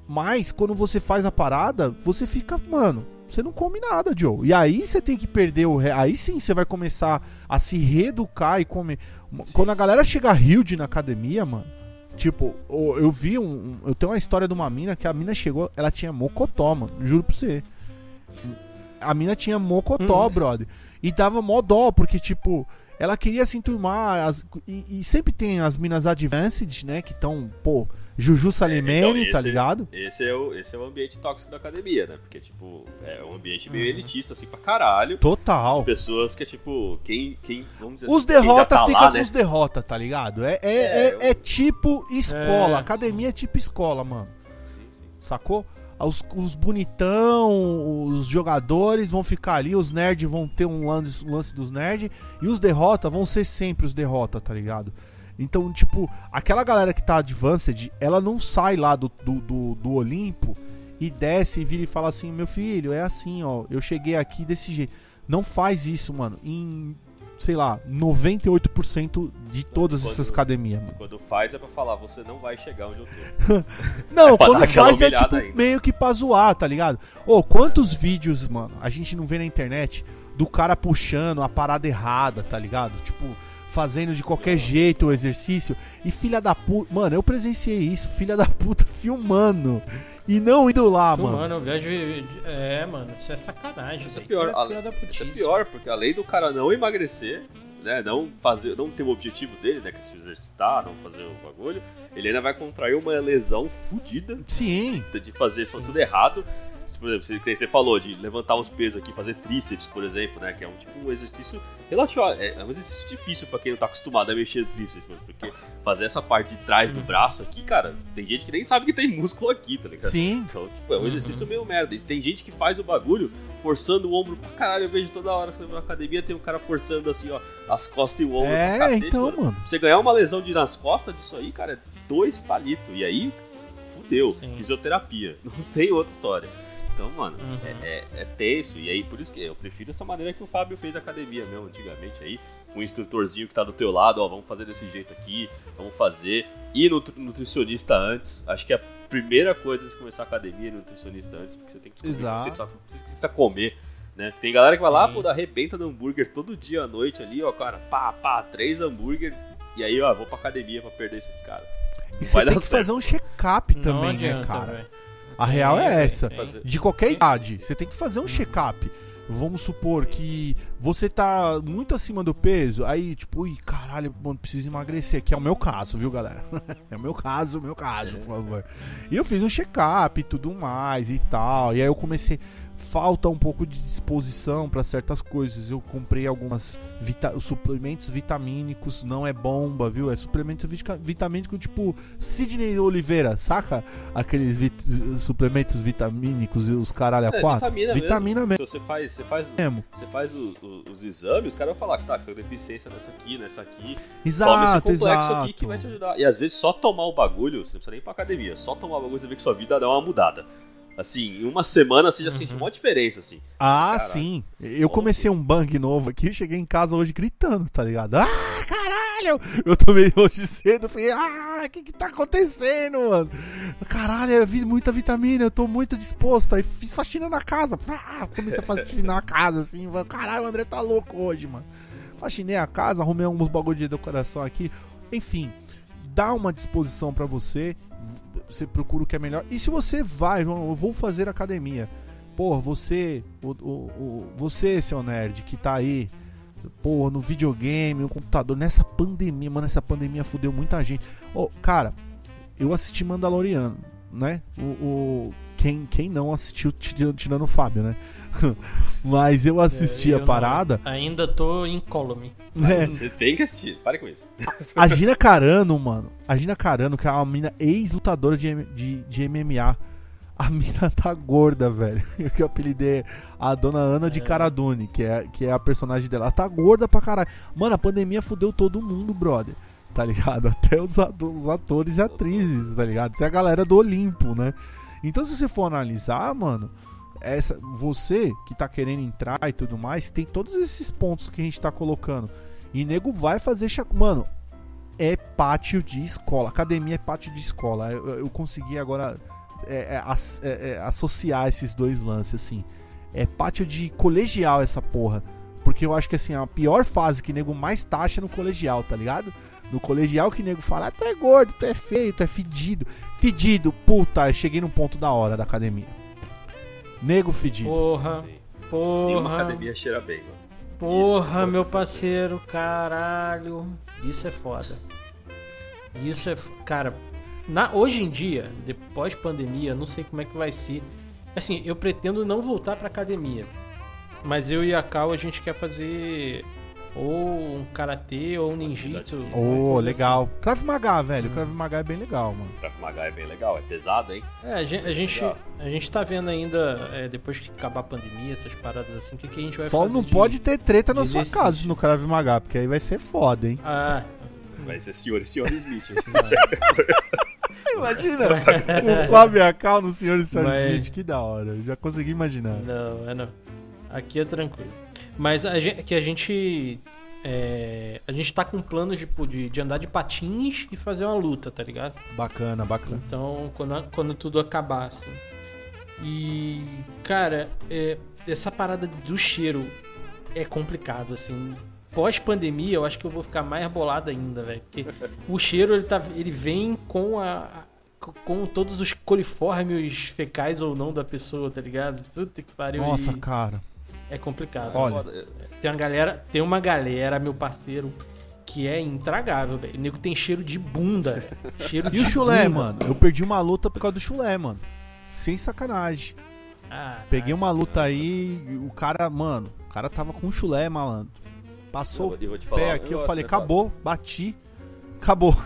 Mas quando você faz a parada, você fica, mano, você não come nada, Joe. E aí você tem que perder o. re- Aí sim você vai começar a se reeducar e comer.
Sim,
Quando a galera chega huge na academia, mano. Tipo, eu vi um, um- Eu tenho uma história de uma mina que a mina chegou, ela tinha mocotó, mano. Juro pra você. A mina tinha mocotó,
Hum.
brother. E dava mó dó, porque, tipo, ela queria se enturmar. as- e, e sempre tem as minas advanced, né? Que estão, pô, Juju Salimene,
então,
tá ligado?
Esse é, o, esse é o ambiente tóxico da academia, né? Porque, tipo, é um ambiente meio
Uhum.
elitista, assim, pra caralho.
Total.
De pessoas que é tipo, quem, quem vamos dizer
Os
assim, quem já
derrota
tá
fica
lá,
com
né?
os derrota, tá ligado? É, é,
É,
é, é tipo escola.
É.
Academia é tipo escola, mano.
Sim, sim.
Sacou? Os, os bonitão, os jogadores vão ficar ali, os nerds vão ter um lance, um lance dos nerds, e os derrota vão ser sempre os derrota, tá ligado? Então, tipo, aquela galera que tá advanced, ela não sai lá do, do, do, do Olimpo e desce e vira e fala assim: meu filho, é assim, ó, eu cheguei aqui desse jeito. Não faz isso, mano. Em, sei lá, 98% de todas
Quando-
essas academias, mano.
Quando faz é pra falar, você não vai chegar onde eu tô.
Não,
É
quando faz é tipo
ainda.
meio que pra zoar, tá ligado? Ô, quantos vídeos, mano, a gente não vê na internet do cara puxando a parada errada, tá ligado? Tipo, fazendo de qualquer jeito o exercício. E filha da puta. Mano, eu presenciei isso, filha da puta filmando. E não indo lá,
Pô,
mano.
mano, eu vejo. É, mano, isso é sacanagem.
Isso é pior.
Isso é, filha da
Isso é pior, porque além do cara não emagrecer, né, não fazer, não ter o objetivo dele, né, que é se exercitar, não fazer o bagulho, ele ainda vai contrair uma lesão fodida
Sim.
de fazer tudo errado. Por exemplo, você, você falou de levantar uns pesos aqui, fazer tríceps, por exemplo, né? Que é um tipo um exercício relativo. É, é um exercício difícil pra quem não tá acostumado a mexer no tríceps, mano. Porque fazer essa parte de trás do
Uhum.
braço aqui, cara, tem gente que nem sabe que tem músculo aqui, tá ligado?
Sim.
Então, tipo, é um
Uhum.
exercício meio merda. E tem gente que faz o bagulho forçando o ombro pra caralho. Eu vejo toda hora que você na academia, tem um cara forçando assim, ó, as costas e o ombro pra
É,
cacete,
então,
mano.
mano.
Pra você ganhar uma lesão de nas costas disso aí, cara, é dois palitos. E aí, fudeu.
Sim.
Fisioterapia. Não tem outra história. Então, mano,
Uhum.
é, é, é tenso. E aí, por isso que eu prefiro essa maneira que o Fábio fez academia mesmo, antigamente aí. Um instrutorzinho que tá do teu lado, ó, vamos fazer desse jeito aqui, vamos fazer. E no nutricionista antes. Acho que a primeira coisa de começar a academia é nutricionista antes, porque você tem que descobrir o que você precisa, você precisa comer. Né? Tem galera que vai lá,
Sim.
pô, arrebenta no hambúrguer todo dia à noite ali, ó, cara, pá, pá, três hambúrguer. E aí, ó, vou pra academia pra perder isso aqui, cara.
E você tem que
certo.
fazer um check-up também, né, cara?
velho.
A real é essa. De qualquer idade, você tem que fazer um check-up. Vamos supor que você tá muito acima do peso, aí tipo, ui, caralho, mano, preciso emagrecer. Que é o meu caso, viu, galera? é o meu caso, o meu caso, por favor. E eu fiz um check-up e tudo mais e tal. E aí eu comecei. Falta um pouco de disposição pra certas coisas. Eu comprei algumas vita- suplementos vitamínicos, não é bomba, viu? É suplemento vita- vitamínico tipo Sidney Oliveira, saca? Aqueles vit- suplementos vitamínicos e os caralho a
É,
quatro.
vitamina,
Vitamina
mesmo.
mesmo.
Se você faz, você faz,
mesmo.
você faz o- o- os exames, os caras vão falar que que você tem deficiência nessa aqui, nessa aqui. Tome esse
Exato,
complexo
exato.
aqui que vai te ajudar. E às vezes só tomar o bagulho, você não precisa nem ir pra academia, só tomar o bagulho você vê que sua vida dá uma mudada. Assim, em uma semana você já
Uhum.
sente uma diferença, assim.
Ah, sim. Eu
Bom,
comecei um bang novo aqui, cheguei em casa hoje gritando, tá ligado? Ah, caralho! Eu tomei hoje cedo, falei, ah, o que que tá acontecendo, mano? Caralho, eu vi muita vitamina, eu tô muito disposto. Aí fiz faxina na casa, ah, comecei a fazer faxina na casa, assim, caralho, o André tá louco hoje, mano. Faxinei a casa, arrumei alguns bagulho de decoração aqui. Enfim, dá uma disposição para você, você procura o que é melhor. E se você vai, eu vou fazer academia. Pô, você, o, o, o, você, seu nerd, que tá aí, pô, no videogame, no computador, nessa pandemia, mano, essa pandemia fudeu muita gente. Oh, cara, eu assisti Mandaloriano, né? O, o, quem, quem não assistiu tirando o Fábio, né? Mas eu assisti é, eu a parada.
Não, ainda tô incólume.
É. Você tem que assistir, pare com isso.
A Gina Carano, mano. A Gina Carano, que é uma mina ex-lutadora de, de, de MMA a mina tá gorda, velho. Eu que eu apelidei a dona Ana de é. Caradone, que é, que é a personagem dela. Ela tá gorda pra caralho. Mano, a pandemia fudeu todo mundo, brother. Tá ligado? Até os, os atores e atrizes, tá ligado? Até a galera do Olimpo, né? Então, se você for analisar, mano, essa, você que tá querendo entrar e tudo mais, tem todos esses pontos que a gente tá colocando. E nego vai fazer. Mano, é pátio de escola. Academia é pátio de escola. eu, eu consegui agora é, é, é, é, associar esses dois lances, assim. É pátio de colegial essa porra. Porque eu acho que assim, a pior fase que nego mais taxa é no colegial, tá ligado? No colegial que nego fala, ah, tu é gordo, tu é feio, tu é fedido. Fedido, puta, eu cheguei no ponto da hora da academia. Nego fedido.
Porra, Sim. porra.
Nenhuma academia cheira bem, mano.
Porra, meu parceiro, caralho. Isso é foda. Isso é. Cara, na, hoje em dia, depois pandemia, não sei como é que vai ser. Assim, eu pretendo não voltar pra academia. Mas eu e a Cal a gente quer fazer ou um karatê ou um ninjitsu.
Oh, legal. Assim. Krav Maga, velho. Krav Maga é bem legal, mano.
Krav Maga é bem legal, é pesado, hein?
É, a gente, a gente, a gente tá vendo ainda, é, depois que acabar a pandemia, essas paradas assim, o que, que a gente vai
Só
fazer.
Só não
de,
pode ter treta na sua casa no Krav Maga, porque aí vai ser foda, hein?
Ah.
Vai ser senhor e senhor Smith.
Imagina o Fábio Cal no Senhor e Senhor Mas... Smith, que da hora. Eu já consegui imaginar.
Não, é não. Aqui é tranquilo. Mas a gente, que a gente. É, a gente tá com planos de, de, de, andar de patins e fazer uma luta, tá ligado?
Bacana, bacana.
Então, quando, quando tudo acabar, assim. E, cara, é, essa parada do cheiro é complicado, assim pós-pandemia, eu acho que eu vou ficar mais bolado ainda, velho. Porque o cheiro, ele, tá, ele vem com a, com todos os coliformes fecais ou não da pessoa, tá ligado? Puta que pariu.
Nossa, e... cara.
É complicado.
Olha,
tem uma galera, tem uma galera, meu parceiro, que é intragável, velho. O nego tem cheiro de bunda, cheiro
e
de
o chulé, bunda. mano? Eu perdi uma luta por causa do chulé, mano. Sem sacanagem. Ah, Peguei uma luta aí, o cara, mano, o cara tava com chulé, malandro. Passou o pé aqui, eu falei, né, acabou, bati, acabou.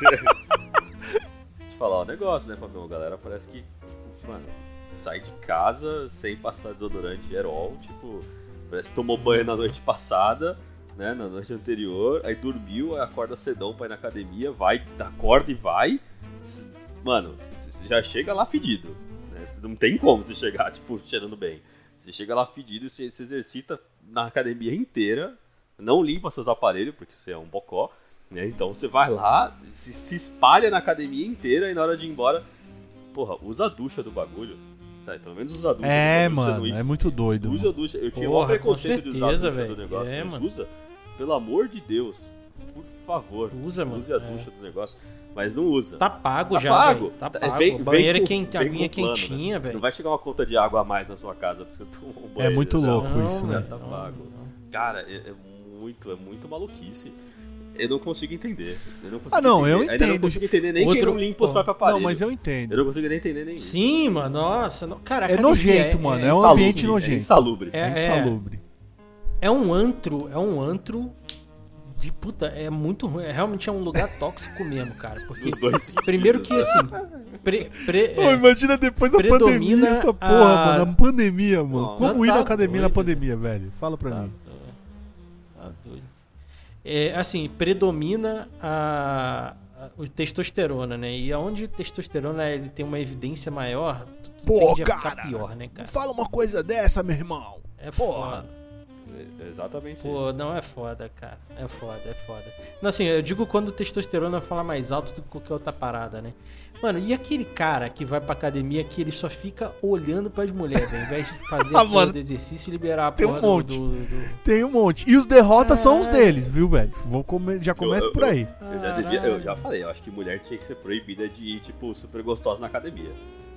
Deixa eu falar um negócio, né, Fabião? A galera parece que, mano, sai de casa sem passar desodorante Herol, tipo, parece que tomou banho na noite passada, né, na noite anterior, aí dormiu, aí acorda cedão pra ir na academia, vai, acorda e vai. Mano, você já chega lá fedido, né? Não tem como você chegar, tipo, cheirando bem. Você chega lá fedido e você se exercita na academia inteira, não limpa seus aparelhos, porque você é um bocó, né? Então você vai lá, se, se espalha na academia inteira e na hora de ir embora, porra, usa a ducha do bagulho. Sabe? Pelo menos usa a ducha.
É, mano, é muito doido.
Usa a ducha. Eu tinha um preconceito certeza, de usar a ducha véio. do negócio, é, mas mano. usa. Pelo amor de Deus. Por favor.
Usa, mano.
Use a é. ducha é. do negócio. Mas não usa.
Tá pago
tá
já.
Pago.
Tá pago. Vem, Banheiro quente, aguinha quentinha,
né?
velho.
Não vai chegar uma conta de água a mais na sua casa porque você tomou um banho.
É muito louco não, isso, né?
Tá pago. Não. Cara, é, é, muito, é muito maluquice. Eu não consigo entender. Eu não consigo
ah, não,
entender.
eu entendo.
Ainda não consigo entender nem Outro... quem não limpa os próprios aparelhos.
Não, mas eu entendo.
Eu não consigo nem entender nem isso.
Sim, mano, nossa. Não... Cara,
é nojento, é, mano. É, é um ambiente nojento. É
insalubre.
É, é insalubre.
É um antro, é um antro de puta, é muito ruim. É, realmente é um lugar tóxico mesmo, cara. Porque,
Os dois
primeiro que assim. Pre, pre,
oh, imagina depois da pandemia essa porra, a... mano. A pandemia, mano. Como ir na academia doido. na pandemia, velho? Fala pra tá, mim.
É, assim, predomina a, a, o testosterona, né? E aonde o testosterona ele tem uma evidência maior, tudo
Pô, cara, pior, né, cara? Fala uma coisa dessa, meu irmão.
É porra.
É exatamente
Pô,
isso.
não é foda, cara. É foda, é foda. Não, assim, eu digo quando o testosterona fala mais alto do que qualquer outra parada, né? Mano, e aquele cara que vai pra academia que ele só fica olhando pras mulheres, ao invés de fazer
Ah, mano,
exercício e liberar a
tem um
porra do-
monte.
do- do,
Tem um monte. E os derrotas são os deles, viu, velho? Vou come... Já começa
eu-
por aí.
Eu já, devia- eu já falei, eu acho que mulher tinha que ser proibida de ir, tipo, super gostosa na academia.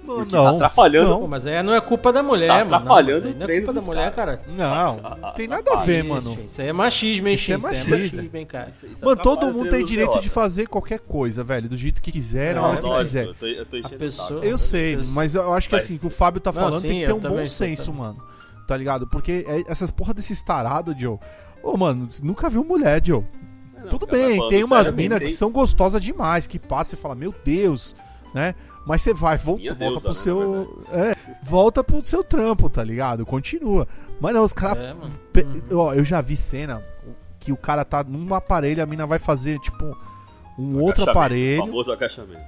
Porque tá atrapalhando.
Pô, mas aí não é culpa da mulher,
Tá
mano. Não,
atrapalhando
mas aí
o
não é
treino
culpa da mulher,
caras.
cara.
Não, não tem nada a ver, mano.
Isso aí é machismo, hein,
Isso é
aí
machismo.
machismo, hein, cara.
Isso- isso
Mano, todo mundo tem direito de fazer qualquer coisa, velho. Do jeito que quiser, na
Não,
hora que quiser.
Eu tô, eu tô enchendo o
pessoa-.
Eu sei, mas eu acho que assim, o que o Fábio tá
Não,
falando tem que ter um bom senso, mano. Tá ligado? Porque é- essas porra desses tarados, Joe. Ô, mano, nunca viu mulher, Joe.
Não,
Tudo
cara,
bem, tem umas minas que são gostosas demais, que passa e fala, meu Deus, né? Mas você vai, volta,
Minha
volta
deusa,
pro
né,
seu. É, volta pro seu trampo, tá ligado? Continua. Mas não, os caras.
É,
pe-
Uhum.
Ó, eu já vi cena que o cara tá num aparelho, a mina vai fazer, tipo, um outro
Agachamento,
aparelho.
famoso agachamento.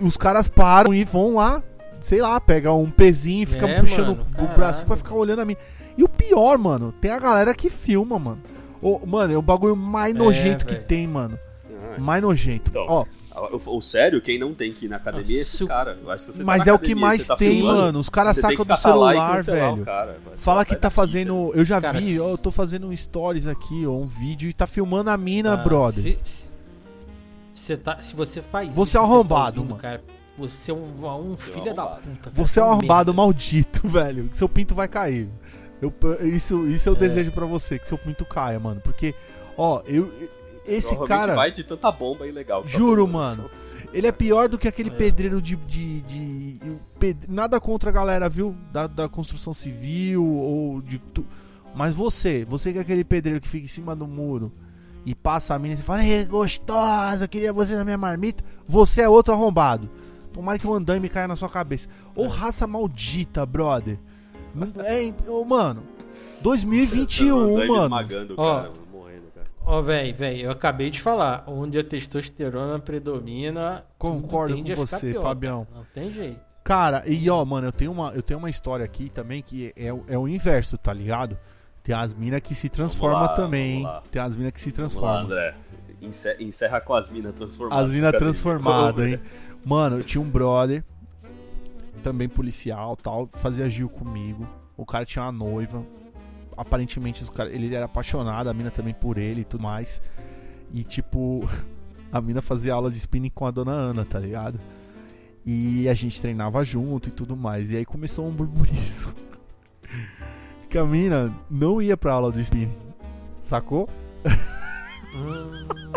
Os caras param e vão lá, sei lá, pega um pezinho e fica
É,
puxando
mano,
o braço pra ficar olhando a mina. E o pior, mano, tem a galera que filma, mano. Ô, mano, é o bagulho mais
É,
nojento que tem, mano.
Ah,
Mais nojento.
Então,
Ó,
O, o sério, quem não tem que ir na academia é esses caras. Tá
mas
na
é o que mais
tá
tem,
filmando,
mano. Os caras sacam do celular, velho.
cara,
Fala que tá fazendo. Eu já
Cara,
vi, ó, eu tô fazendo um stories aqui, ó, um vídeo e tá filmando a mina,
Ah,
brother.
Se, se- tá, se você faz
Você é
isso,
um arrombado,
ouvindo,
mano.
Cara, você é um, um
Você é
filho da
arrombado.
puta. cara,
Você é um arrombado
merda.
maldito, velho. Seu pinto vai cair. Eu, isso, isso eu
É.
desejo pra você, que seu pinto caia, mano. Porque, ó, eu. Esse cara.
vai de tanta bomba ilegal. que tá
Juro, mano. Ele é pior do que aquele
É.
pedreiro de. de, de- ped- Nada contra a galera, viu? Da, da construção civil ou de. tu- Mas você, você que é aquele pedreiro que fica em cima do muro e passa a mina e fala, Ei, gostosa, queria você na minha marmita. Você é outro arrombado. Tomara que o andame caia na sua cabeça. Ô
É.
raça maldita, brother. É, ô, mano.
Você- você
2021,
mandou ele
mano.
esmagando
Ó.
cara, mano,
Ó, véi, véi, eu acabei de falar. Onde a testosterona predomina.
Concordo
tende
com
a ficar
você,
pior,
Fabião.
cara. Não tem jeito.
Cara, e ó, mano, eu tenho uma, eu tenho uma história aqui também que é, o- é o inverso, tá ligado? Tem as minas que se transformam
lá,
também. Tem as minas que se
Vamos lá,
transformam.
André. Encer- Encerra com as minas transformadas.
As minas transformadas, hein? Mano, eu tinha um brother, também policial tal, fazia Gil comigo. O cara tinha uma noiva. Aparentemente ele era apaixonado, a mina também por ele e tudo mais. E tipo, a mina fazia aula de spinning com a dona Ana, tá ligado? E a gente treinava junto e tudo mais. E aí começou um burburiço. Que a mina não ia pra aula do spinning. Sacou?
Hum,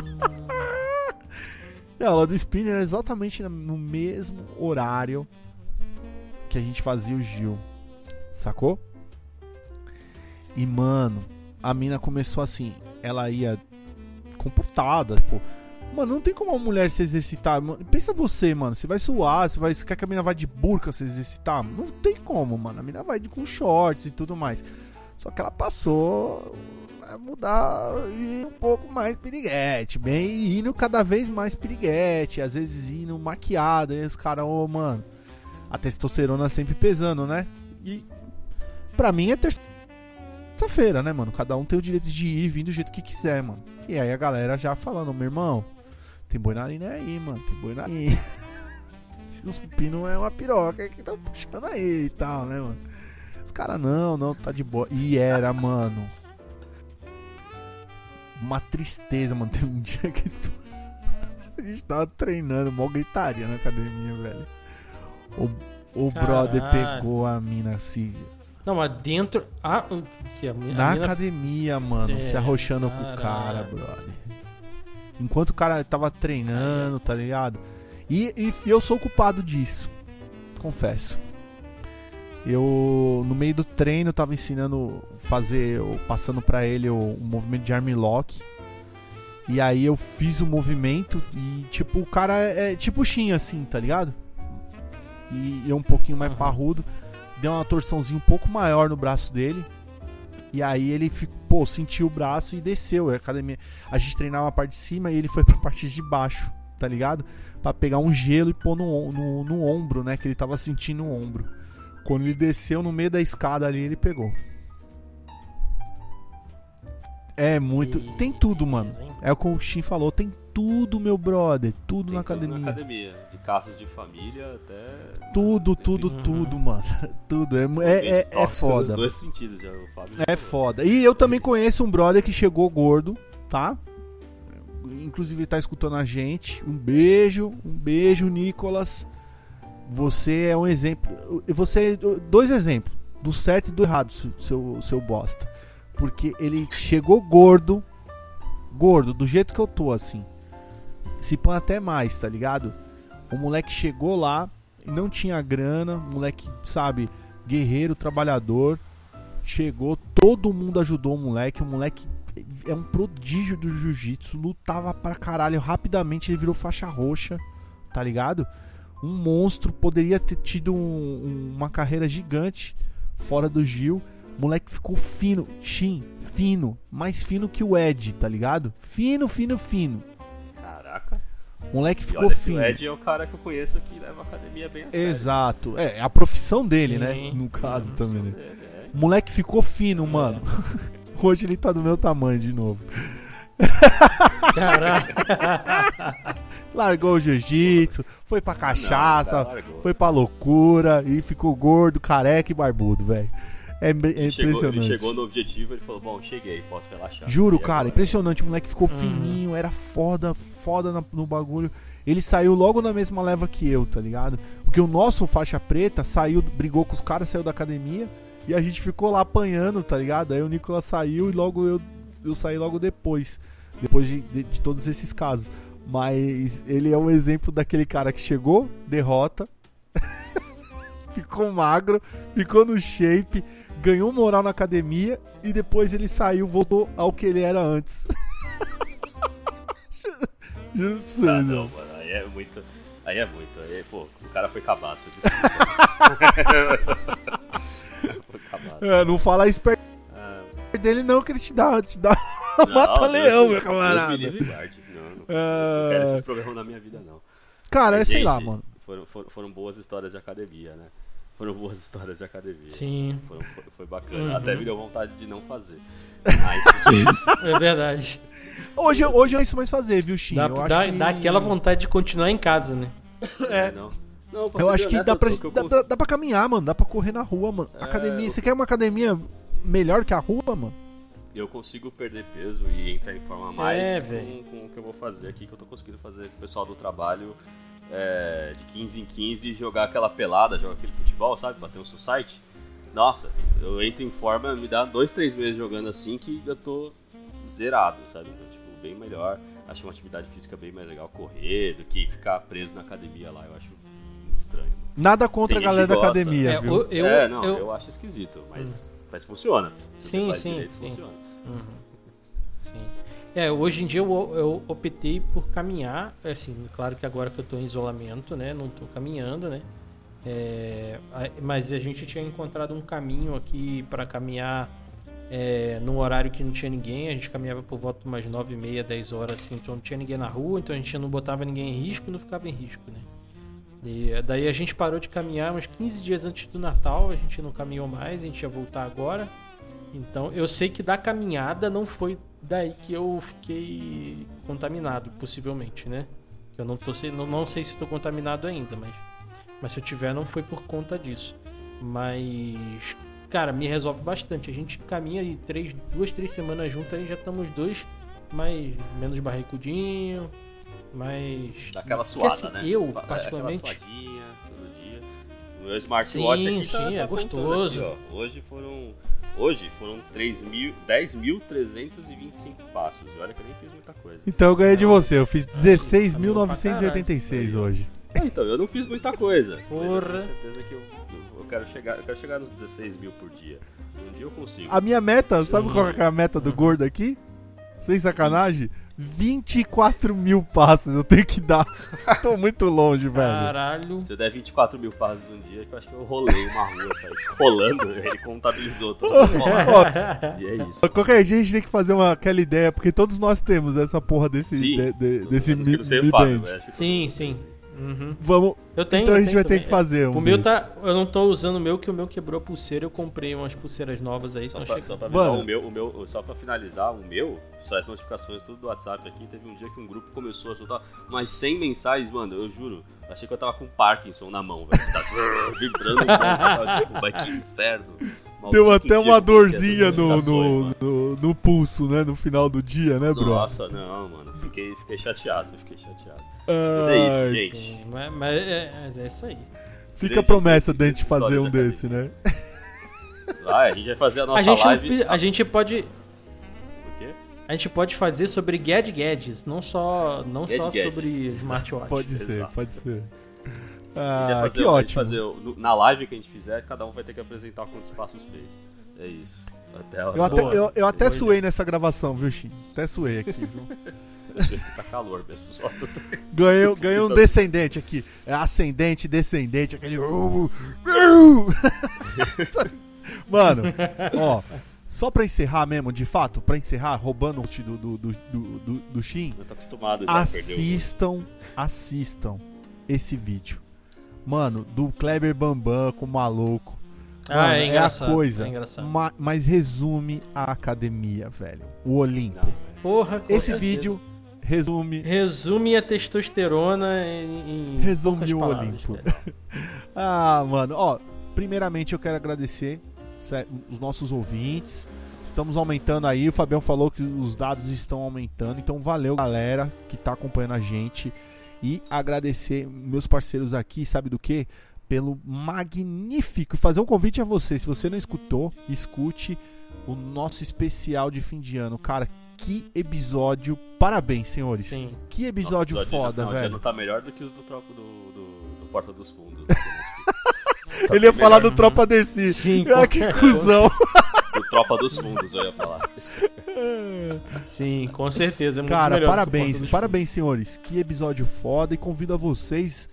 E a aula do spinning era exatamente no mesmo horário que a gente fazia o Gil. Sacou? E mano, a mina começou assim, ela ia comportada, tipo, mano, não tem como uma mulher se exercitar. Mano, pensa você, mano, você vai suar, você vai, você quer que a mina vá de burca se exercitar? Não tem como, mano. A mina vai com shorts e tudo mais. Só que ela passou a mudar e um pouco mais piriguete, bem indo cada vez mais piriguete, às vezes indo maquiada, e os caras, ô, mano, a testosterona sempre pesando, né? E pra mim é terça-feira, né, mano? Cada um tem o direito de ir e vir do jeito que quiser, mano. E aí a galera já falando, meu irmão, tem boi na linha aí, mano, tem boi na linha. Os pino é uma piroca que tá puxando aí e tal, né, mano? Os caras, não, não, tá de boa. E era, mano. Uma tristeza, mano. Tem um dia que a gente tava treinando, mó gritaria na academia, velho. O, o brother pegou a mina assim.
Não, mas dentro. O que a, mi- a
Na
mina-
academia, mano,
É,
se arrochando com o cara, brother. Enquanto o cara tava treinando, tá ligado? E, e eu sou culpado disso. Confesso. Eu, no meio do treino, tava ensinando fazer, passando pra ele o, um movimento de arm lock. E aí eu fiz o movimento e, tipo, o cara é, é tipo Shin, assim, tá ligado? E eu um pouquinho mais
Aham.
parrudo. Deu uma torçãozinha um pouco maior no braço dele. E aí ele ficou, sentiu o braço e desceu. A academia, a gente treinava a parte de cima e ele foi pra parte de baixo, tá ligado? Pra pegar um gelo e pôr no, no, no ombro, né? Que ele tava sentindo o ombro. Quando ele desceu no meio da escada ali, ele pegou. É muito.
E-
Tem tudo, mano. É o que o Shin falou, tem tudo, meu brother. Tudo
Tem
na
tudo
academia.
Na academia. De casas de família até.
Tudo,
tem
tudo,
tudo.
tudo, mano. Tudo. É, é, é, é
Nos
foda.
dois sentidos já. O Fábio
É foda. E eu também conheço um brother que chegou gordo, tá? Inclusive ele tá escutando a gente. Um beijo, um beijo, Nicolas. Você é um exemplo. Você dois exemplos, do certo e do errado, seu seu bosta. Porque ele chegou gordo, gordo, do jeito que eu tô assim. Se põe até mais, tá ligado? O moleque chegou lá não tinha grana, moleque, sabe, guerreiro, trabalhador chegou, todo mundo ajudou o moleque. O moleque é um prodígio do jiu-jitsu, lutava pra caralho. Rapidamente ele virou faixa roxa, tá ligado? Um monstro, poderia ter tido um- uma carreira gigante fora do Gil. Moleque ficou fino, Shin, fino, mais fino que o Ed, tá ligado? Fino, fino, fino.
Caraca.
Moleque ficou
olha
fino.
o Ed é o cara que eu conheço que leva a academia bem a sério.
Exato. É, é a profissão dele,
Sim.
né? No caso também, né?
dele, é.
Moleque ficou fino, mano. Hoje ele tá do meu tamanho de novo.
Caraca.
Largou o jiu-jitsu, foi pra cachaça,
Não, o cara largou.
foi pra loucura e ficou gordo, careca e barbudo, velho. É, imp- é
Ele chegou, ele
impressionante.
chegou no objetivo e falou: Bom, cheguei, posso relaxar.
Juro, cara, impressionante. O moleque ficou
Uhum.
fininho, era foda, foda na- no bagulho. Ele saiu logo na mesma leva que eu, tá ligado? Porque o nosso faixa preta saiu, brigou com os caras, saiu da academia e a gente ficou lá apanhando, tá ligado? Aí o Nicolas saiu e logo eu, eu saí logo depois. Depois de, de- de todos esses casos. Mas ele é um exemplo daquele cara que chegou, derrota, ficou magro, ficou no shape, ganhou moral na academia e depois ele saiu, voltou ao que ele era antes. Juro pra você,
Ah,
não.
não, mano, aí é muito. Aí é muito. Aí, pô, o cara foi cabaço, desculpa. foi cabaço.
É, não fala esperto
Ah,
dele não, que ele te dá, te dá
não,
mata-leão, meu camarada.
Deus me guarde. Não, não,
Ah.
não quero esses problemas na minha vida, não.
Cara, é, sei
Gente,
lá, mano.
Foram, foram, foram boas histórias de academia, né? Foram boas histórias de academia.
Sim,
Foi, foi, foi bacana.
Uhum.
Até me deu vontade de não fazer. Mas,
é verdade.
Hoje, hoje eu isso mais fazer, viu, Shin?
Dá,
eu acho
dá,
que...
dá aquela vontade de continuar em casa, né?
É.
não. Não, pra
Eu acho que dá pra,
que eu
dá,
cons-
dá- dá pra caminhar, mano. Dá pra correr na rua, mano.
É,
Academia.
eu-
Você quer uma academia melhor que a rua, mano?
eu consigo perder peso e entrar em forma mais
É,
com, com o que eu vou fazer aqui, que eu tô conseguindo fazer com o pessoal do trabalho é, de 15 em 15 jogar aquela pelada, jogar aquele futebol, sabe? Bater um society. Nossa, eu entro em forma, me dá dois, três meses jogando assim que eu tô zerado, sabe? Então, tipo, bem melhor. Acho uma atividade física bem mais legal correr do que ficar preso na academia lá. Eu acho muito estranho.
Nada contra a galera da academia,
É,
viu?
o- eu,
é, não,
eu-
eu... acho esquisito, mas, mas funciona. Se
Sim,
você faz
sim,
direito,
sim.
funciona.
Uhum. É, hoje em dia eu, eu optei por caminhar, assim, claro que agora que eu tô em isolamento, né, não tô caminhando, né, é, mas a gente tinha encontrado um caminho aqui para caminhar é, num horário que não tinha ninguém, a gente caminhava por volta de umas 9 e meia, 10 horas, assim, então não tinha ninguém na rua, então a gente não botava ninguém em risco e não ficava em risco, né. E, daí a gente parou de caminhar uns 15 dias antes do Natal, a gente não caminhou mais, a gente ia voltar agora. Então eu sei que da caminhada não foi daí que eu fiquei contaminado, possivelmente, né? Eu não, tô, sei- não, não sei se estou contaminado ainda, mas, mas se eu tiver não foi por conta disso. Mas, cara, me resolve bastante. A gente caminha aí três, duas, três semanas juntos aí já estamos dois mais menos barricudinho, mais
Dá aquela
Porque,
suada,
assim,
né?
Eu,
é,
particularmente,
Aquela suadinha todo dia. O meu smartwatch
Sim,
aqui tá,
sim,
tá
é
contando
gostoso.
aqui, ó. Hoje foram. Hoje foram 3 mil- 10.325 passos. E olha que eu nem fiz muita coisa.
Então eu ganhei de você. Eu fiz
Tá bom pra
16.986
caralho.
hoje.
É, então, eu não fiz muita coisa. Mas eu
Porra.
tenho certeza que eu, eu, quero chegar, eu quero chegar nos 16 mil por dia. Um dia eu consigo.
A minha meta, sabe qual é a meta do gordo aqui? Sem sacanagem? 24 mil passos eu tenho que dar. Tô muito longe, velho.
caralho.
Se eu der 24 mil passos num dia, que eu acho que eu rolei uma rua, saí rolando, ele contabilizou todas as roladas. E é isso.
Qualquer dia a gente tem que fazer uma, aquela ideia, porque todos nós temos essa porra desse,
Sim,
de- de- desse Mi, Mi
todo
Sim, sim. Uhum.
Vamos.
Eu tenho.
então a gente
tenho
vai ter
também.
que fazer um.
O meu tá. Eu não tô usando o meu, que o meu quebrou a pulseira. Eu comprei umas pulseiras novas aí.
Só
Então
pra,
chega.
só pra avisar,
Mano.
o meu, o meu, só pra finalizar, o meu, só as notificações tudo do WhatsApp aqui, teve um dia que um grupo começou a soltar umas 100 mensagens, mano, eu juro, achei que eu tava com Parkinson na mão, velho. Tá vibrando, cara, tipo, mas que inferno. Maldito
Deu até uma dorzinha no, no, no, no pulso, né? No final do dia, né, bro?
Nossa, não, mano, fiquei, fiquei chateado, fiquei chateado. Mas é isso, gente.
Mas, mas é, mas é isso aí.
Fica a
Gente,
promessa da gente fazer um desse, né?
Vai, a gente vai fazer a
A
nossa
gente, não
live.
a gente pode.
O quê?
A gente pode fazer sobre Gad Gadgets, não só, não só
Gadgets,
sobre smartwatch.
Pode ser,
Exato.
pode ser. Ah,
fazer,
que ótimo.
fazer na live que a gente fizer, cada um vai ter que apresentar quantos passos fez. É isso. Até
Eu até, eu, eu até
Boa
suei nessa gravação, viu, Shin? Até suei aqui, viu?
tá calor mesmo, só tô-
Ganhei, ganhei um descendente aqui. É ascendente, descendente, aquele. Mano, ó. Só pra encerrar mesmo, de fato, pra encerrar, roubando o do, do, do, do, do, Shin,
Eu tô acostumado já
assistam, assistam esse vídeo. Mano, do Kleber Bambam com o maluco. Mano,
Ah, é
a
engraçado.
coisa,
É engraçado.
ma- mas resume a academia, velho. O Olimpo.
Não,
Porra,
Esse vídeo resume.
Resume a testosterona em, em
Resume o
palavras,
Olimpo. Ah, mano, ó, primeiramente eu quero agradecer os nossos ouvintes. Estamos aumentando aí, o Fabião falou que os dados estão aumentando, então valeu galera que tá acompanhando a gente e agradecer meus parceiros aqui, sabe do que? Pelo magnífico, fazer um convite a você, se você não escutou, escute o nosso especial de fim de ano. Cara, que episódio, parabéns, senhores.
Sim.
Que
nossa,
episódio
o episódio
foda,
de
velho.
ano tá melhor do que os do troco do, do, do Porta dos Fundos. Né, Tá
Ele ia
bem
falar do Tropa Dercy.
Sim,
Ah, que cuzão.
Do Tropa dos Fundos, eu ia falar.
Sim, com certeza. É muito
Cara,
melhor o
parabéns, parabéns, senhores. Que episódio foda e convido a vocês,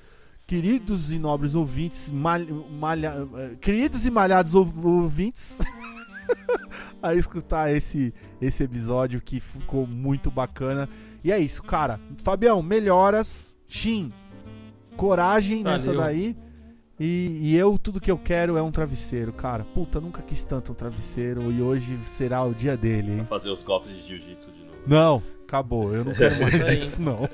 queridos e nobres ouvintes, mal- malha- eh, queridos e malhados ou- ouvintes, a escutar esse, esse episódio que ficou muito bacana. E é isso, cara. Fabião, melhoras. Shin, coragem nessa
Valeu.
daí. E, e eu, tudo que eu quero é um travesseiro, cara. Puta, nunca quis tanto um travesseiro e hoje será o dia dele, hein?
Fazer os golpes de jiu-jitsu de novo.
Não, acabou. Eu não quero mais
Isso
não.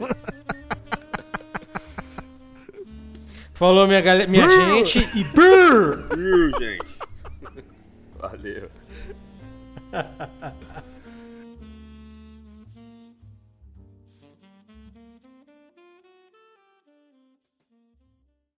Falou, minha, galera, minha gente. E brrr!
Gente. Valeu.